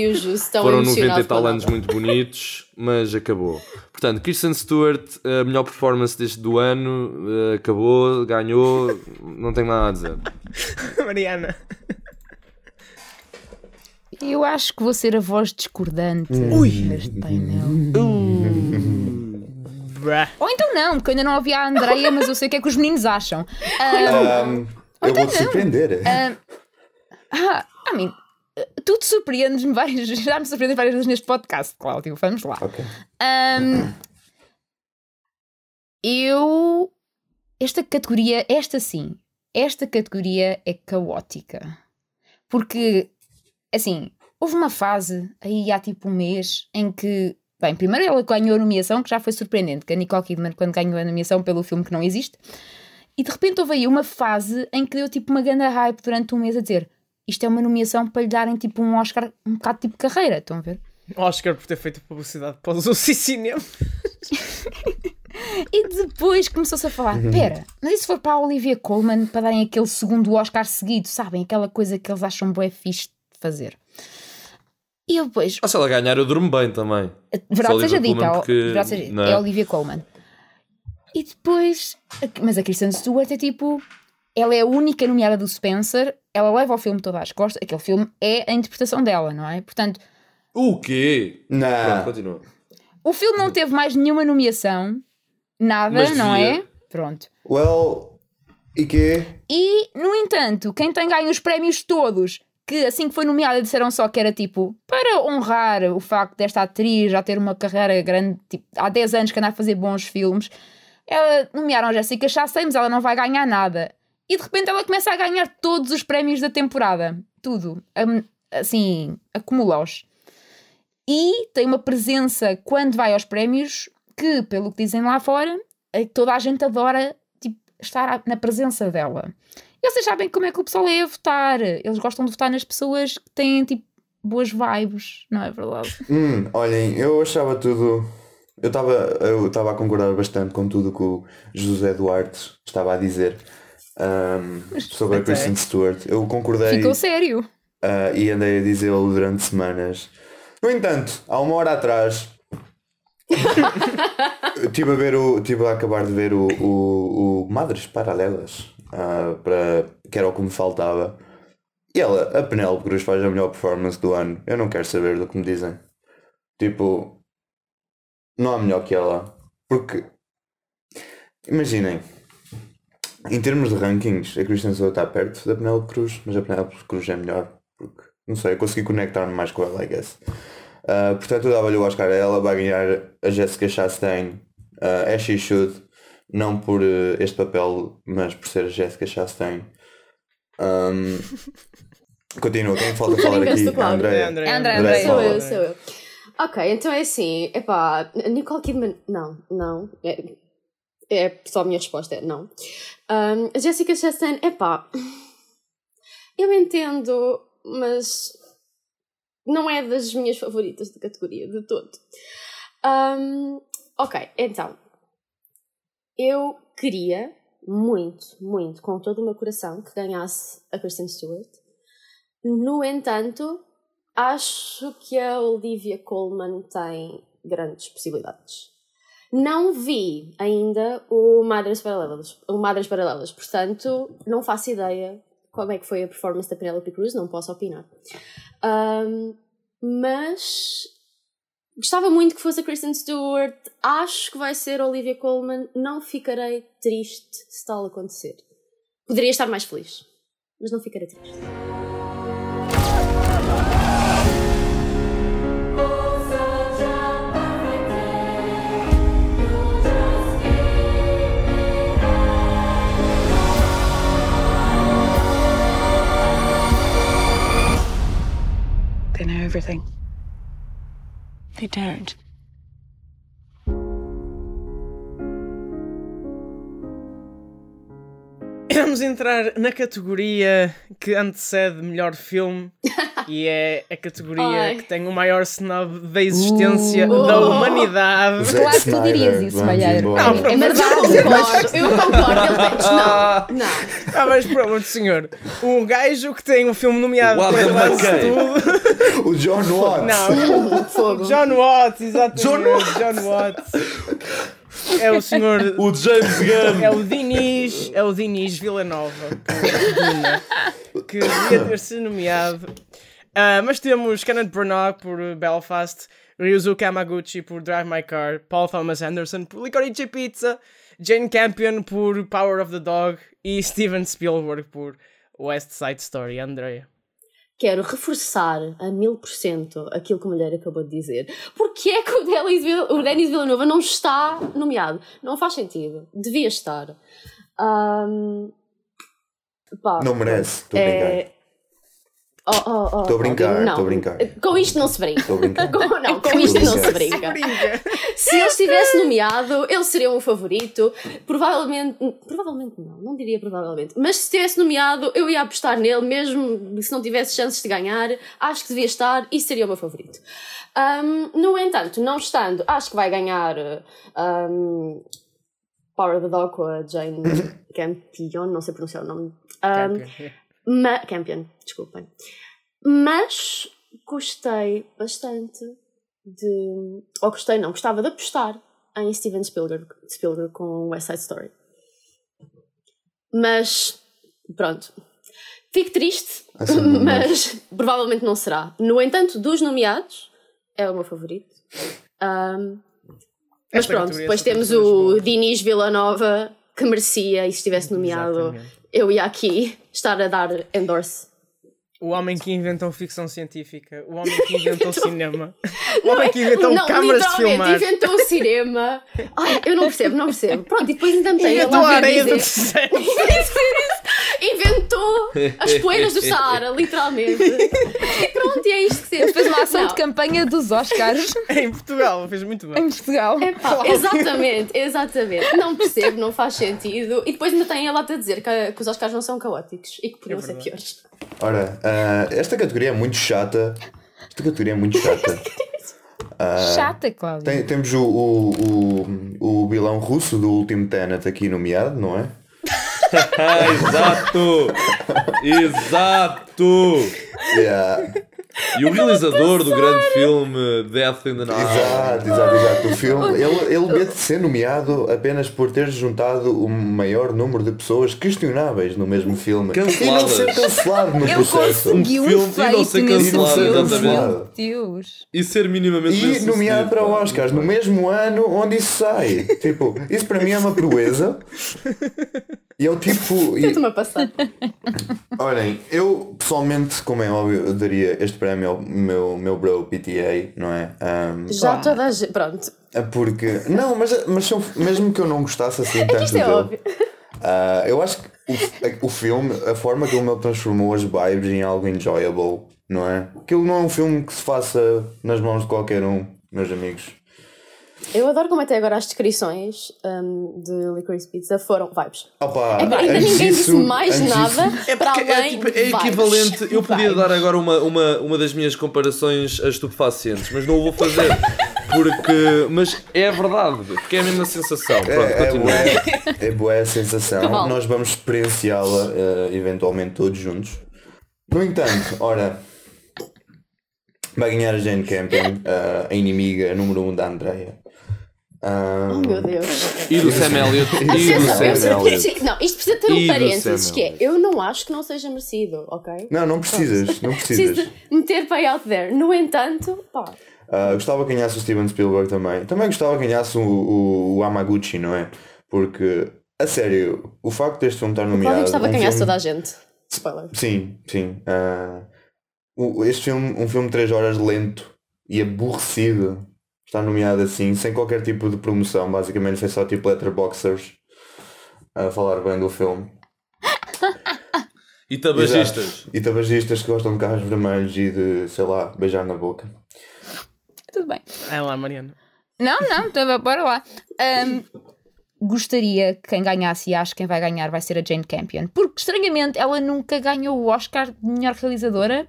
Foram 90 emocionado e tal anos muito bonitos, mas acabou. Portanto, Kristen Stewart, a melhor performance deste do ano, eh, acabou, ganhou, não tenho nada a dizer. Mariana. Eu acho que vou ser a voz discordante Ui. neste painel. Brá. Ou então não, porque eu ainda não ouvi a Andreia, mas eu sei o que é que os meninos acham. Ah, Ahm, eu vou te surpreender. ah, I mean, tu te surpreendes-me várias já me surpreendes várias vezes neste podcast, Cláudio. Vamos lá. Ok. Ahm, eu. Esta categoria, esta sim, esta categoria é caótica. Porque, assim, houve uma fase aí há tipo um mês em que. Bem, primeiro ela ganhou a nomeação, que já foi surpreendente, que a Nicole Kidman, quando ganhou a nomeação pelo filme que não existe, e de repente houve aí uma fase em que deu tipo uma grande hype durante um mês a dizer isto é uma nomeação para lhe darem tipo um Oscar um bocado tipo carreira, estão a ver? Oscar por ter feito publicidade para os Cinema. E depois começou-se a falar: pera, mas e se for para a Olivia Colman para darem aquele segundo Oscar seguido, sabem? Aquela coisa que eles acham bué fixe fazer. E eu depois, Ah, se ela ganhar, eu durmo bem também. verdade seja dita, é porque, verdade seja dita, não é é? a Olivia Colman. E depois, mas a Kristen Stewart é tipo, ela é a única nomeada do Spencer, ela leva o filme todo às costas, aquele filme é a interpretação dela, não é? Portanto, O quê? Pronto, Não. continua. o filme não teve mais nenhuma nomeação, nada, Mas não é? Pronto. Well, e quê? E, no entanto, quem tem ganho os prémios todos, que assim que foi nomeada disseram só que era tipo para honrar o facto desta atriz já ter uma carreira grande, tipo, há 10 anos que anda a fazer bons filmes, ela nomearam a Jessica Chastain, mas ela não vai ganhar nada. E de repente ela começa a ganhar todos os prémios da temporada. Tudo. Assim, acumula-os. E tem uma presença quando vai aos prémios que, pelo que dizem lá fora, eh, toda a gente adora tipo, estar na presença dela. Vocês sabem como é que o pessoal é a votar. Eles gostam de votar nas pessoas que têm tipo boas vibes, não é verdade? Hum, olhem, eu achava tudo. Eu estava eu a concordar bastante com tudo que o José Duarte estava a dizer um, sobre a Kristen Stewart. Eu concordei. Ficou sério. Uh, e andei a dizê-lo durante semanas. No entanto, há uma hora atrás estive a ver o. Estive a acabar de ver o, o, o Madres Paralelas. Uh, para, que era o que me faltava. E ela, a Penélope Cruz faz a melhor performance do ano. Eu não quero saber do que me dizem. Tipo, não há melhor que ela. Porque, imaginem, em termos de rankings, a Kristen Stewart está perto da Penélope Cruz, mas a Penélope Cruz é melhor. Porque, não sei, eu consegui conectar-me mais com ela, I guess. Uh, portanto, eu dava-lhe o Oscar a ela, vai ganhar a Jessica Chastain, uh, As She Should, não por uh, este papel, mas por ser a Jessica Chastain. Um, continua, quem falta falar aqui? A Andréia. Andréia, Andréia. Sou eu, sou eu. Ok, então é assim, epá, Nicole Kidman, não, não, é, é só a minha resposta, é não. Um, a Jessica Chastain, epá, eu entendo, mas não é das minhas favoritas de categoria, de todo. Um, ok, então, eu queria muito, muito, com todo o meu coração, que ganhasse a Kristen Stewart. No entanto, acho que a Olivia Colman tem grandes possibilidades. Não vi ainda o Madres Paralelas, o Madres Paralelas, portanto, não faço ideia como é que foi a performance da Penelope Cruz, não posso opinar. Um, mas gostava muito que fosse a Kristen Stewart. Acho que vai ser Olivia Colman. Não ficarei triste se tal acontecer. Poderia estar mais feliz, mas não ficarei triste. They know everything. They don't. Vamos entrar na categoria que antecede melhor filme e é a categoria Ai. que tem o maior snob da existência Uh. da humanidade. Zack Claro que tu dirias isso, Malheiro. Não, É pronto, verdade. Eu concordo, eu concordo. Ele Não, não. Ah, mas de senhor, um gajo que tem um filme nomeado O tudo. O John Watts. Não. John Watts, exatamente. John Watts. É o senhor. O James Gunn. É o Diniz, é o Diniz Villanova, que devia ter sido nomeado. Ah, mas temos Kenneth Branagh por Belfast, Ryuzuki Hamaguchi por Drive My Car, Paul Thomas Anderson por Licorice Pizza, Jane Campion por Power of the Dog e Steven Spielberg por West Side Story. Andrea. Quero reforçar a mil por cento aquilo que a mulher acabou de dizer. Porquê é que o Denis, o Denis Villanova não está nomeado? Não faz sentido. Devia estar. Ahm, pá, Não merece, é... Oh, oh, oh, Estou a brincar, não. estou a brincar. Com isto não se brinca. Estou a brincar. Com, não, com isto não se brincar. brinca. Se ele estivesse nomeado, ele seria um favorito. Provavelmente, provavelmente não, não diria provavelmente. Mas se estivesse nomeado, eu ia apostar nele, mesmo se não tivesse chances de ganhar. Acho que devia estar e seria o meu favorito. Ahm, no entanto, não estando, acho que vai ganhar ahm, Power of the Dog com a Jane Campion, não sei pronunciar o nome. Ahm, Ma Campion, desculpem. Mas gostei bastante de. Ou gostei, não, gostava de apostar em Steven Spielberg, Spielberg com West Side Story. Mas pronto. Fico triste, um mas provavelmente não será. No entanto, dos nomeados, é o meu favorito. Ahm, mas pronto, categoria depois temos o. Diniz Villanova, que merecia, e se estivesse nomeado, Exatamente. Eu ia aqui estar a dar endorse. O homem que inventou ficção científica, o homem que inventou cinema, o homem que inventou é- não, câmaras de filmar, inventou o cinema. Ai, eu não percebo, não percebo. Pronto, e depois ainda me tem inventou a areia do deserto. inventou as poeiras do Saara, literalmente. Pronto, e é isto que se Ele fez uma ação Não. de campanha dos Oscars em Portugal, fez muito bem. em Portugal. Epá, exatamente, exatamente. Não percebo, não faz sentido. E depois me têm a lata a dizer que, que os Oscars não são caóticos e que podiam ser piores. Ora, ah, esta categoria é muito chata. Esta categoria é muito chata. Ah, Chata, Cláudia. tem- temos o, o, o, o vilão russo do último Tenet aqui nomeado, não é? Exato! Exato! Yeah. E o realizador do grande filme Death in the Nile. Exato, exato, exato. O filme, ele, ele merece ser nomeado apenas por ter juntado o maior número de pessoas questionáveis no mesmo filme. E não Canceladas. ser cancelado no Ele processo. conseguiu Um um filme e não ser cancelado, filme. exatamente. Deus. E ser minimamente E nomeado para pá. Oscars no mesmo ano onde isso sai. Tipo, isso para mim é uma proeza. E eu tipo. e- Tento-me a passar. Olhem, eu pessoalmente, como é óbvio, eu daria este prémio ao meu, meu bro PTA, não é? Ahm, Já toda a gente. Pronto. porque. Não, mas, mas são- mesmo que eu não gostasse assim tanto Isto é dele, óbvio. ah, eu acho que o, o filme, a forma como ele transformou as vibes em algo enjoyable, não é? Aquilo não é um filme que se faça nas mãos de qualquer um, meus amigos. Eu adoro como até agora as descrições um, de Licorice Pizza foram vibes. Opa, É ainda ninguém disse mais nada É para é, além tipo, é de vibes. equivalente. Eu podia Vibes. dar agora uma, uma, uma das minhas comparações a estupefacientes, mas não o vou fazer. Porque. Mas é verdade, porque é a mesma sensação. Pronto, É, é, continua. bué, é boa a sensação. Cabal. Nós vamos experienciá-la eh, eventualmente todos juntos. No entanto, ora, vai ganhar a Jane Campion, eh, a inimiga número 1 um da Andrea. Ah, Oh meu Deus. E do Sam Elliott. E do eu Sam preciso- Elliott. Não, isto precisa ter um parênteses que é, eu não acho que não seja merecido, ok? não, não precisas, não precisas. Preciso meter pay out there. No entanto, pá, Ah, gostava que ganhasse o Steven Spielberg também. Também gostava que ganhasse o, o, o Amaguchi, não é? Porque, a sério, o facto deste filme estar nomeado. Cláudio gostava um que ganhasse filme- toda a gente. Spoiler. Sim, sim. O- este filme, um filme de 3 horas lento e aborrecido, está nomeado assim, sem qualquer tipo de promoção. Basicamente foi só tipo letterboxers a falar bem do filme. E tabagistas. Exato. E tabagistas que gostam de carros vermelhos e de, sei lá, beijar na boca. Tudo bem. É lá, Mariana. Não, não, então, bora lá. Ahm, gostaria que quem ganhasse, e acho que quem vai ganhar vai ser a Jane Campion, porque estranhamente ela nunca ganhou o Oscar de melhor realizadora.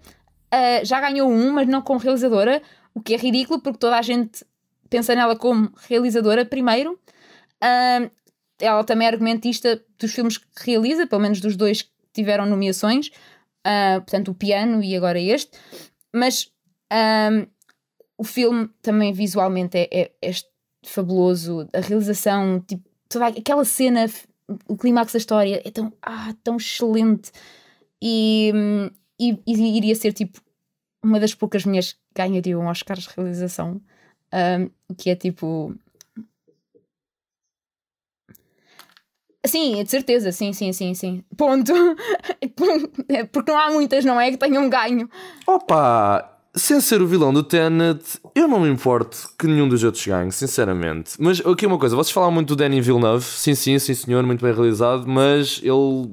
Ah, já ganhou um, mas não como realizadora, o que é ridículo porque toda a gente pensa nela como realizadora primeiro. Ahm, ela também é argumentista dos filmes que realiza, pelo menos dos dois que tiveram nomeações, Ah, portanto, o piano e agora este. Mas o filme também visualmente é, é, é fabuloso, a realização, tipo, toda aquela cena, o clímax da história é tão, ah, tão excelente e, hum, e, e iria ser tipo uma das poucas mulheres que ganhariam um Oscar de realização, o que é tipo. Sim, de certeza, sim, sim, sim, sim. Ponto. É Porque não há muitas, não é? Que tenham ganho. Opa! Sem ser o vilão do Tenet, eu não me importo que nenhum dos outros ganhe, sinceramente. Mas aqui uma coisa, vocês falaram muito do Danny Villeneuve, sim, sim, sim senhor, muito bem realizado, mas ele.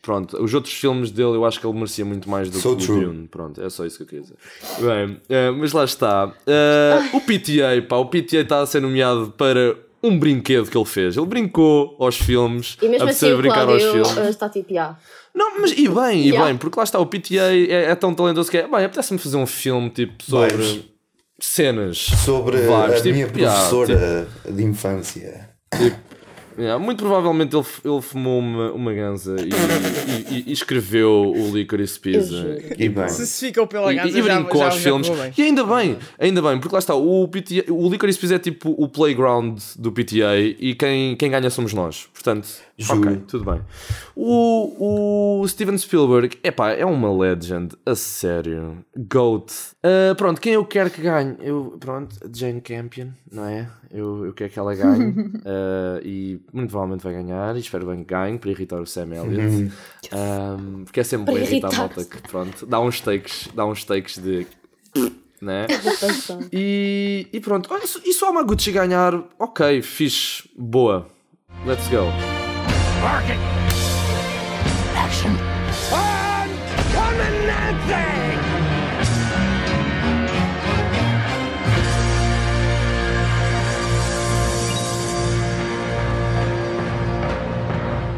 Pronto, os outros filmes dele eu acho que ele merecia muito mais do So que true. o Dune. Pronto, é só isso que eu queria dizer. Bem, eh, mas lá está. Eh, o PTA, pá, o PTA está a ser nomeado para um brinquedo que ele fez. Ele brincou aos filmes, E mesmo assim o brincar aos Cláudio filmes. uh, está tipo, ah, Não, mas e bem, e Yeah. bem, porque lá está, o PTA é, é tão talentoso que é, bem, apetece-me fazer um filme tipo sobre Vibes. cenas. Sobre Vibes, a tipo, minha yeah, professora de infância. Yeah, muito provavelmente ele, ele fumou uma, uma ganza e, e- e- e escreveu o Licorice Pizza. E bem. Se se pela E, ganza, e já, brincou já, aos já filmes. E ainda bem, ainda bem, porque lá está, o, PTA, o Licorice Pizza é tipo o playground do PTA e quem, quem ganha somos nós. Portanto, Juro. ok, tudo bem. O, o Steven Spielberg, epá, é uma legend, a sério. GOAT. Ah, pronto, quem eu quero que ganhe? Eu, pronto, Jane Campion, não é? Eu, eu quero que ela ganhe Ah, e muito provavelmente vai ganhar e espero bem que ganhe para irritar o Sam Elliott. Um, porque é sempre bom irritar a malta que pronto, dá uns takes, dá uns takes de. Né? E, e pronto, e se o Amaguchi ganhar, ok, fixe, boa. Let's go. Barking! Action! I'm coming Nancy.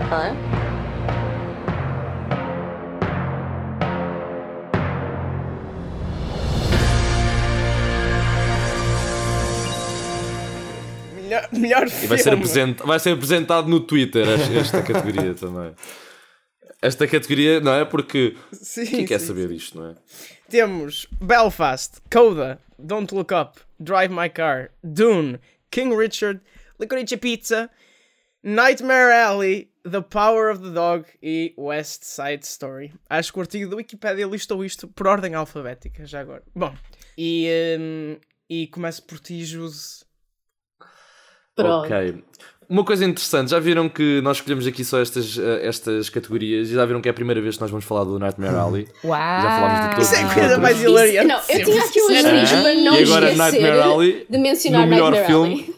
Hello? Melhor, melhor E vai ser, filme. apresent... vai ser apresentado no Twitter esta- categoria também. Esta categoria, não é? Porque Sim, quem quer sim, saber disto, não é? Temos Belfast, Coda, Don't Look Up, Drive My Car, Dune, King Richard, Licorice Pizza, Nightmare Alley, The Power of the Dog e West Side Story. Acho que o artigo da Wikipedia listou isto por ordem alfabética, já agora. Bom, e, hum, e começo por ti, Juse. Pronto. Ok. Uma coisa interessante, já viram que nós escolhemos aqui só estas, eh, estas categorias e já viram que é a primeira vez que nós vamos falar do Nightmare Alley. Uau! Já falámos de todos Isso é a coisa mais hilariante. não, eu tinha aqui um sempre. asterisco para não E agora Nightmare Alley, de mencionar no melhor Nightmare filme. Alley.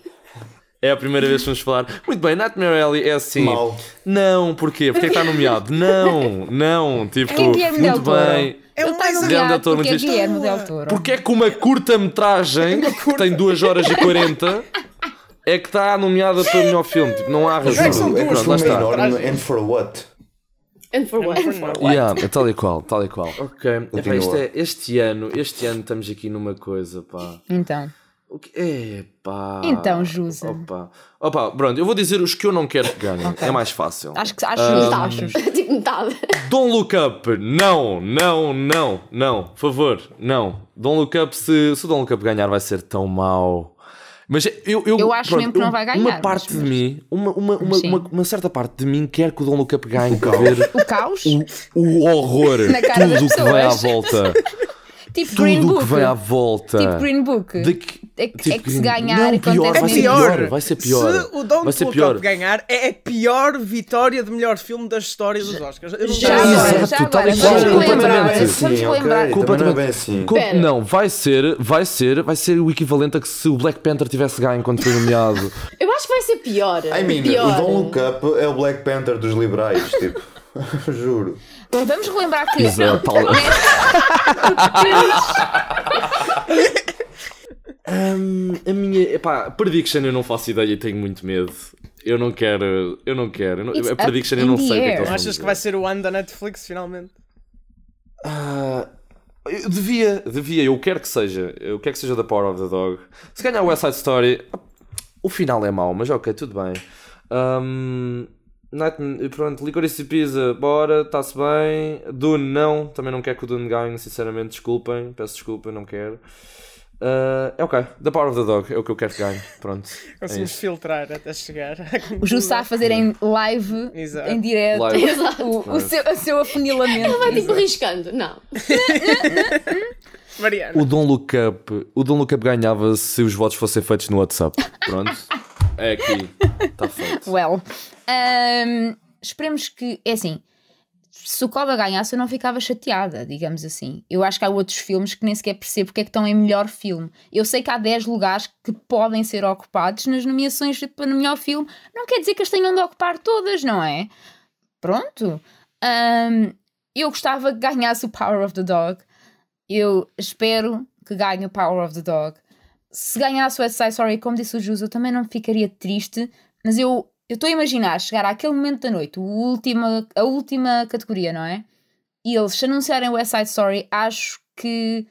É a primeira vez que vamos falar. Muito bem, Nightmare Alley é assim. Mal. Não, porquê? Porque é que está nomeado? Não, não. Tipo, É Guilherme Del muito bem. É o mais Guilherme Del Toro, porque é. Guilherme Del Toro. Porque é que uma curta-metragem que tem 2 horas e 40 é que está nomeada para o melhor filme? Tipo, não há é que razão. são duas Pronto, lá Filme está. enorme and for what? And for what? Yeah, é tal e qual, tal e qual. Ok, Epá, isto é, este ano, este ano estamos aqui numa coisa, pá. Então, O que é, pá. Então, Jusa. Opa. Opa, pronto, eu vou dizer os que eu não quero que ganhem. Ok. É mais fácil. acho que acho Ah, acho. tipo metade. Don't Look Up, não, não, não, não, por favor, não. Don't Look Up, se, se o Don't Look Up ganhar vai ser tão mau. Mas eu, eu, Eu acho mesmo que não vai ganhar, Uma mas- parte de mas- mim, uma, uma, uma, uma, uma certa parte de mim quer que o Don't Look Up ganhe para ver O caos? o, o horror, tudo o que vai à volta, tipo Green tudo o Book. que vai à volta. Tipo Green Book. De que- É que- tipo é que se Green- ganhar não, acontece pior, vai É ser pior. pior, vai ser pior. Se o Don't vai ser Look pior. Up ganhar, é a pior vitória de melhor filme da história dos Oscars. Eu não Já Exato, já tal e qual, completamente. Sim, ok. relembrar. Também não é bem assim. Com- não, vai ser, vai ser, vai ser o equivalente a que se o Black Panther tivesse ganho quando foi nomeado. Eu acho que vai ser pior. I mean, pior. o Don't Look Up é o Black Panther dos liberais, tipo. Juro. Vamos relembrar que Exato, tal- Hum, a minha, epá, prediction eu não faço ideia e tenho muito medo. Eu não quero, eu não quero. eu não- a prediction eu não sei o que é que Achas que vai ser o ano da Netflix finalmente? Ah, eu devia, devia, eu quero que seja. Eu quero que seja da Power of the Dog. Se ganhar o West Side Story, o final é mau, mas ok, tudo bem. Um, Night, pronto, Licorice Pizza, bora, está-se bem. Dune, não, também não quero que o Dune ganhe, sinceramente, desculpem, peço desculpa, não quero. Ah, é ok, The Power of the Dog é o que eu quero que ganhe. Pronto. É Conseguimos isso. filtrar até chegar. o Ju está a fazer em live, Exato. em direto, Live. o, o seu, o seu afunilamento. Vai tipo riscando. Não. Mariana. O Don't Look Up, o Don't Look Up ganhava se os votos fossem feitos no WhatsApp. Pronto. É aqui. Está feito. Well, um, esperemos que. É assim. Se o Coda ganhasse, eu não ficava chateada, digamos assim. Eu acho que há outros filmes que nem sequer percebo porque é que estão em melhor filme. Eu sei que há 10 lugares que podem ser ocupados nas nomeações para melhor filme. Não quer dizer que as tenham de ocupar todas, não é? Pronto. Um, eu gostava que ganhasse o Power of the Dog. Eu espero que ganhe o Power of the Dog. Se ganhasse o West Side Story, como disse o Jus, eu também não ficaria triste, mas eu eu estou a imaginar chegar àquele momento da noite, o última, a última categoria, não é? E eles se anunciarem o West Side Story, acho que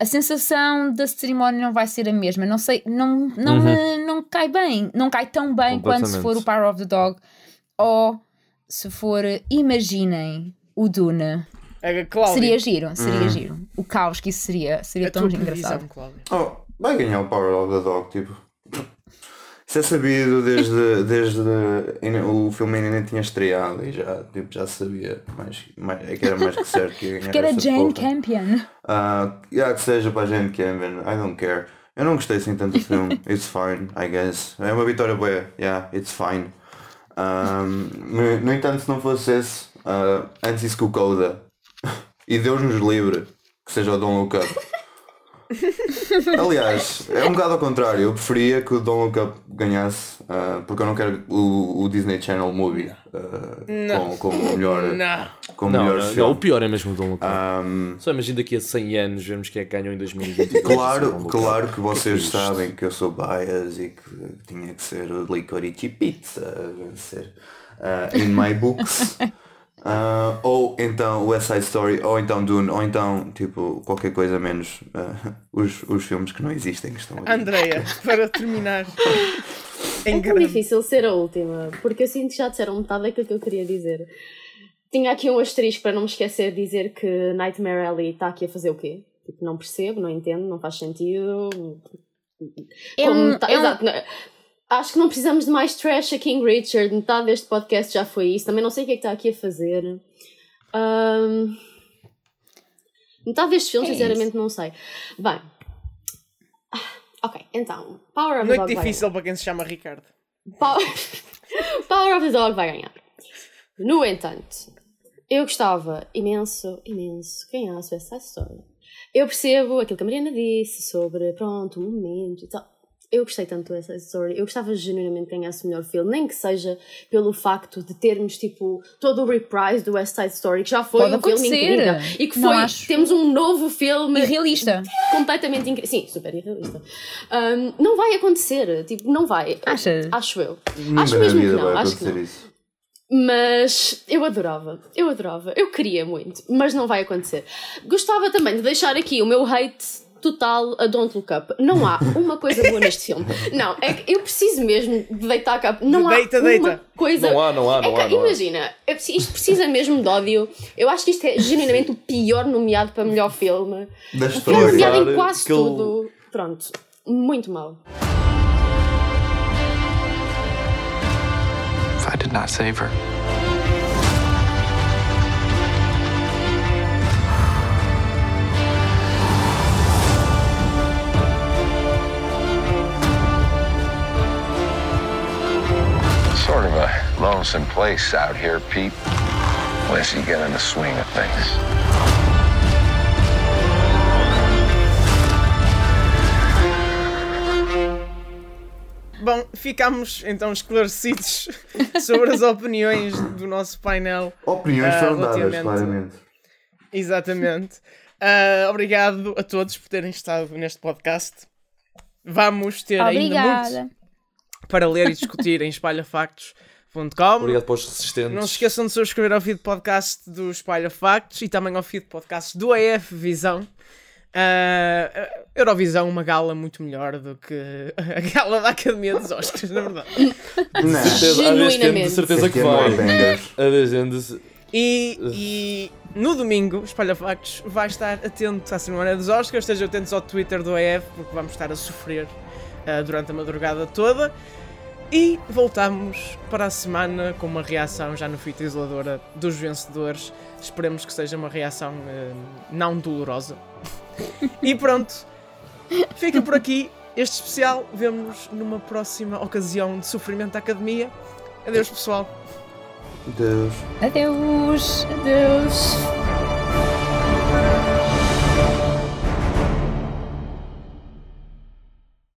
a sensação da cerimónia não vai ser a mesma. Não sei, não, não, Uhum. me- não cai bem, não cai tão bem quanto se for o Power of the Dog ou se for, imaginem, o Dune. A Cláudia. Seria giro, seria Hum. giro. O caos que isso seria, seria a tão engraçado. previsão. Oh, vai ganhar o Power of the Dog, tipo. Isso é sabido desde, desde o filme ainda nem tinha estreado e já, tipo, já sabia mais, mais, é que era mais que certo que ia ganhar Porque era Jane porra. Campion. Ah, yeah, que seja para a Jane Campion, I don't care. Eu não gostei assim tanto do filme, it's fine, I guess. É uma vitória boa, yeah, it's fine. Um, no, no entanto, se não fosse esse, ah, antes isso que o Coda, e Deus nos livre, que seja o Don't Look Up. Aliás, é um bocado ao contrário. Eu preferia que o Don't Look Up ganhasse, uh, porque eu não quero o, o Disney Channel Movie uh, com, o melhor. Não. Com não, melhor não, filme. não, o pior é mesmo o Don't Look Up. Um, Só imagina daqui a 100 anos vermos quem é que ganhou em 2022. Claro, claro que vocês sabem que eu sou bias e que tinha que ser o Licorice Pizza a vencer. Uh, in my books. Uh, ou então West Side Story, ou então Dune, ou então tipo qualquer coisa menos uh, os, os filmes que não existem que estão aqui. Andreia, para terminar. É tão grande. difícil ser a última, porque eu sinto que já disseram metade daquilo que eu queria dizer. Tinha aqui um asterisco para não me esquecer de dizer que Nightmare Alley está aqui a fazer o quê? Tipo, não percebo, não entendo, não faz sentido. É um, tá, é exato. Um... Acho que não precisamos de mais trash a King Richard. Metade deste podcast já foi isso. Também não sei o que é que está aqui a fazer. Um... Metade destes filmes, é sinceramente, não sei. Bem. Ok, então. Power of Muito the Dog difícil para quem se chama Ricardo. Power... Power of the Dog vai ganhar. No entanto, eu gostava imenso, imenso. Quem é a West Side Story? Eu percebo aquilo que a Mariana disse sobre, pronto, o momento e tal eu gostei tanto dessa story. Eu gostava genuinamente de ganhasse o melhor filme, nem que seja pelo facto de termos tipo todo o reprise do West Side Story, que já foi Pode um acontecer. filme incrível. E que foi, acho... temos um novo filme irrealista. Completamente incrível. Sim, super irrealista. Um, não vai acontecer, tipo, não vai. Achas? Acho eu. Nunca acho mesmo que não, vai acho que não. isso. Mas eu adorava, eu adorava, eu queria muito, mas não vai acontecer. Gostava também de deixar aqui o meu hate total a Don't Look Up. Não há uma coisa boa neste filme. Não, é que eu preciso mesmo de deitar cá. Não deita, há uma deita. coisa. Não há, não há, não é que, há. Não imagina, há. isto precisa mesmo de ódio. Eu acho que isto é genuinamente o pior nomeado para melhor filme. Da O filme nomeado em quase que ele- tudo. Pronto, muito mal. If I did not save her, Sort of a lonesome place out here, Pete. Unless you get in the swing of things. Bom, ficámos então esclarecidos sobre as opiniões do nosso painel. Opiniões Ah, foram dadas, claramente. Exatamente. Ah, obrigado a todos por terem estado neste podcast. Vamos ter ainda muito Obrigada. Para ler e discutir em espalhafactos.com. Obrigado para os resistentes. Não se esqueçam de subscrever ao feed podcast do Espalha Factos e também ao feed podcast do AF Visão. A Eurovisão, uma gala muito melhor do que a gala da Academia dos Oscars, na verdade. Não. Certeza, de certeza Aqui que é vai. more bangers. A vez gente. E, e no domingo, Espalha Factos vai estar atento à semana dos Oscars. Estejam atentos ao Twitter do AF, porque vamos estar a sofrer ah, durante a madrugada toda. E voltamos para a semana com uma reação já no fita isoladora dos vencedores. Esperemos que seja uma reação ah, não dolorosa. e pronto, fica por aqui este especial. Vemo-nos numa próxima ocasião de sofrimento da academia. Adeus, pessoal. Deus. Adeus. Adeus.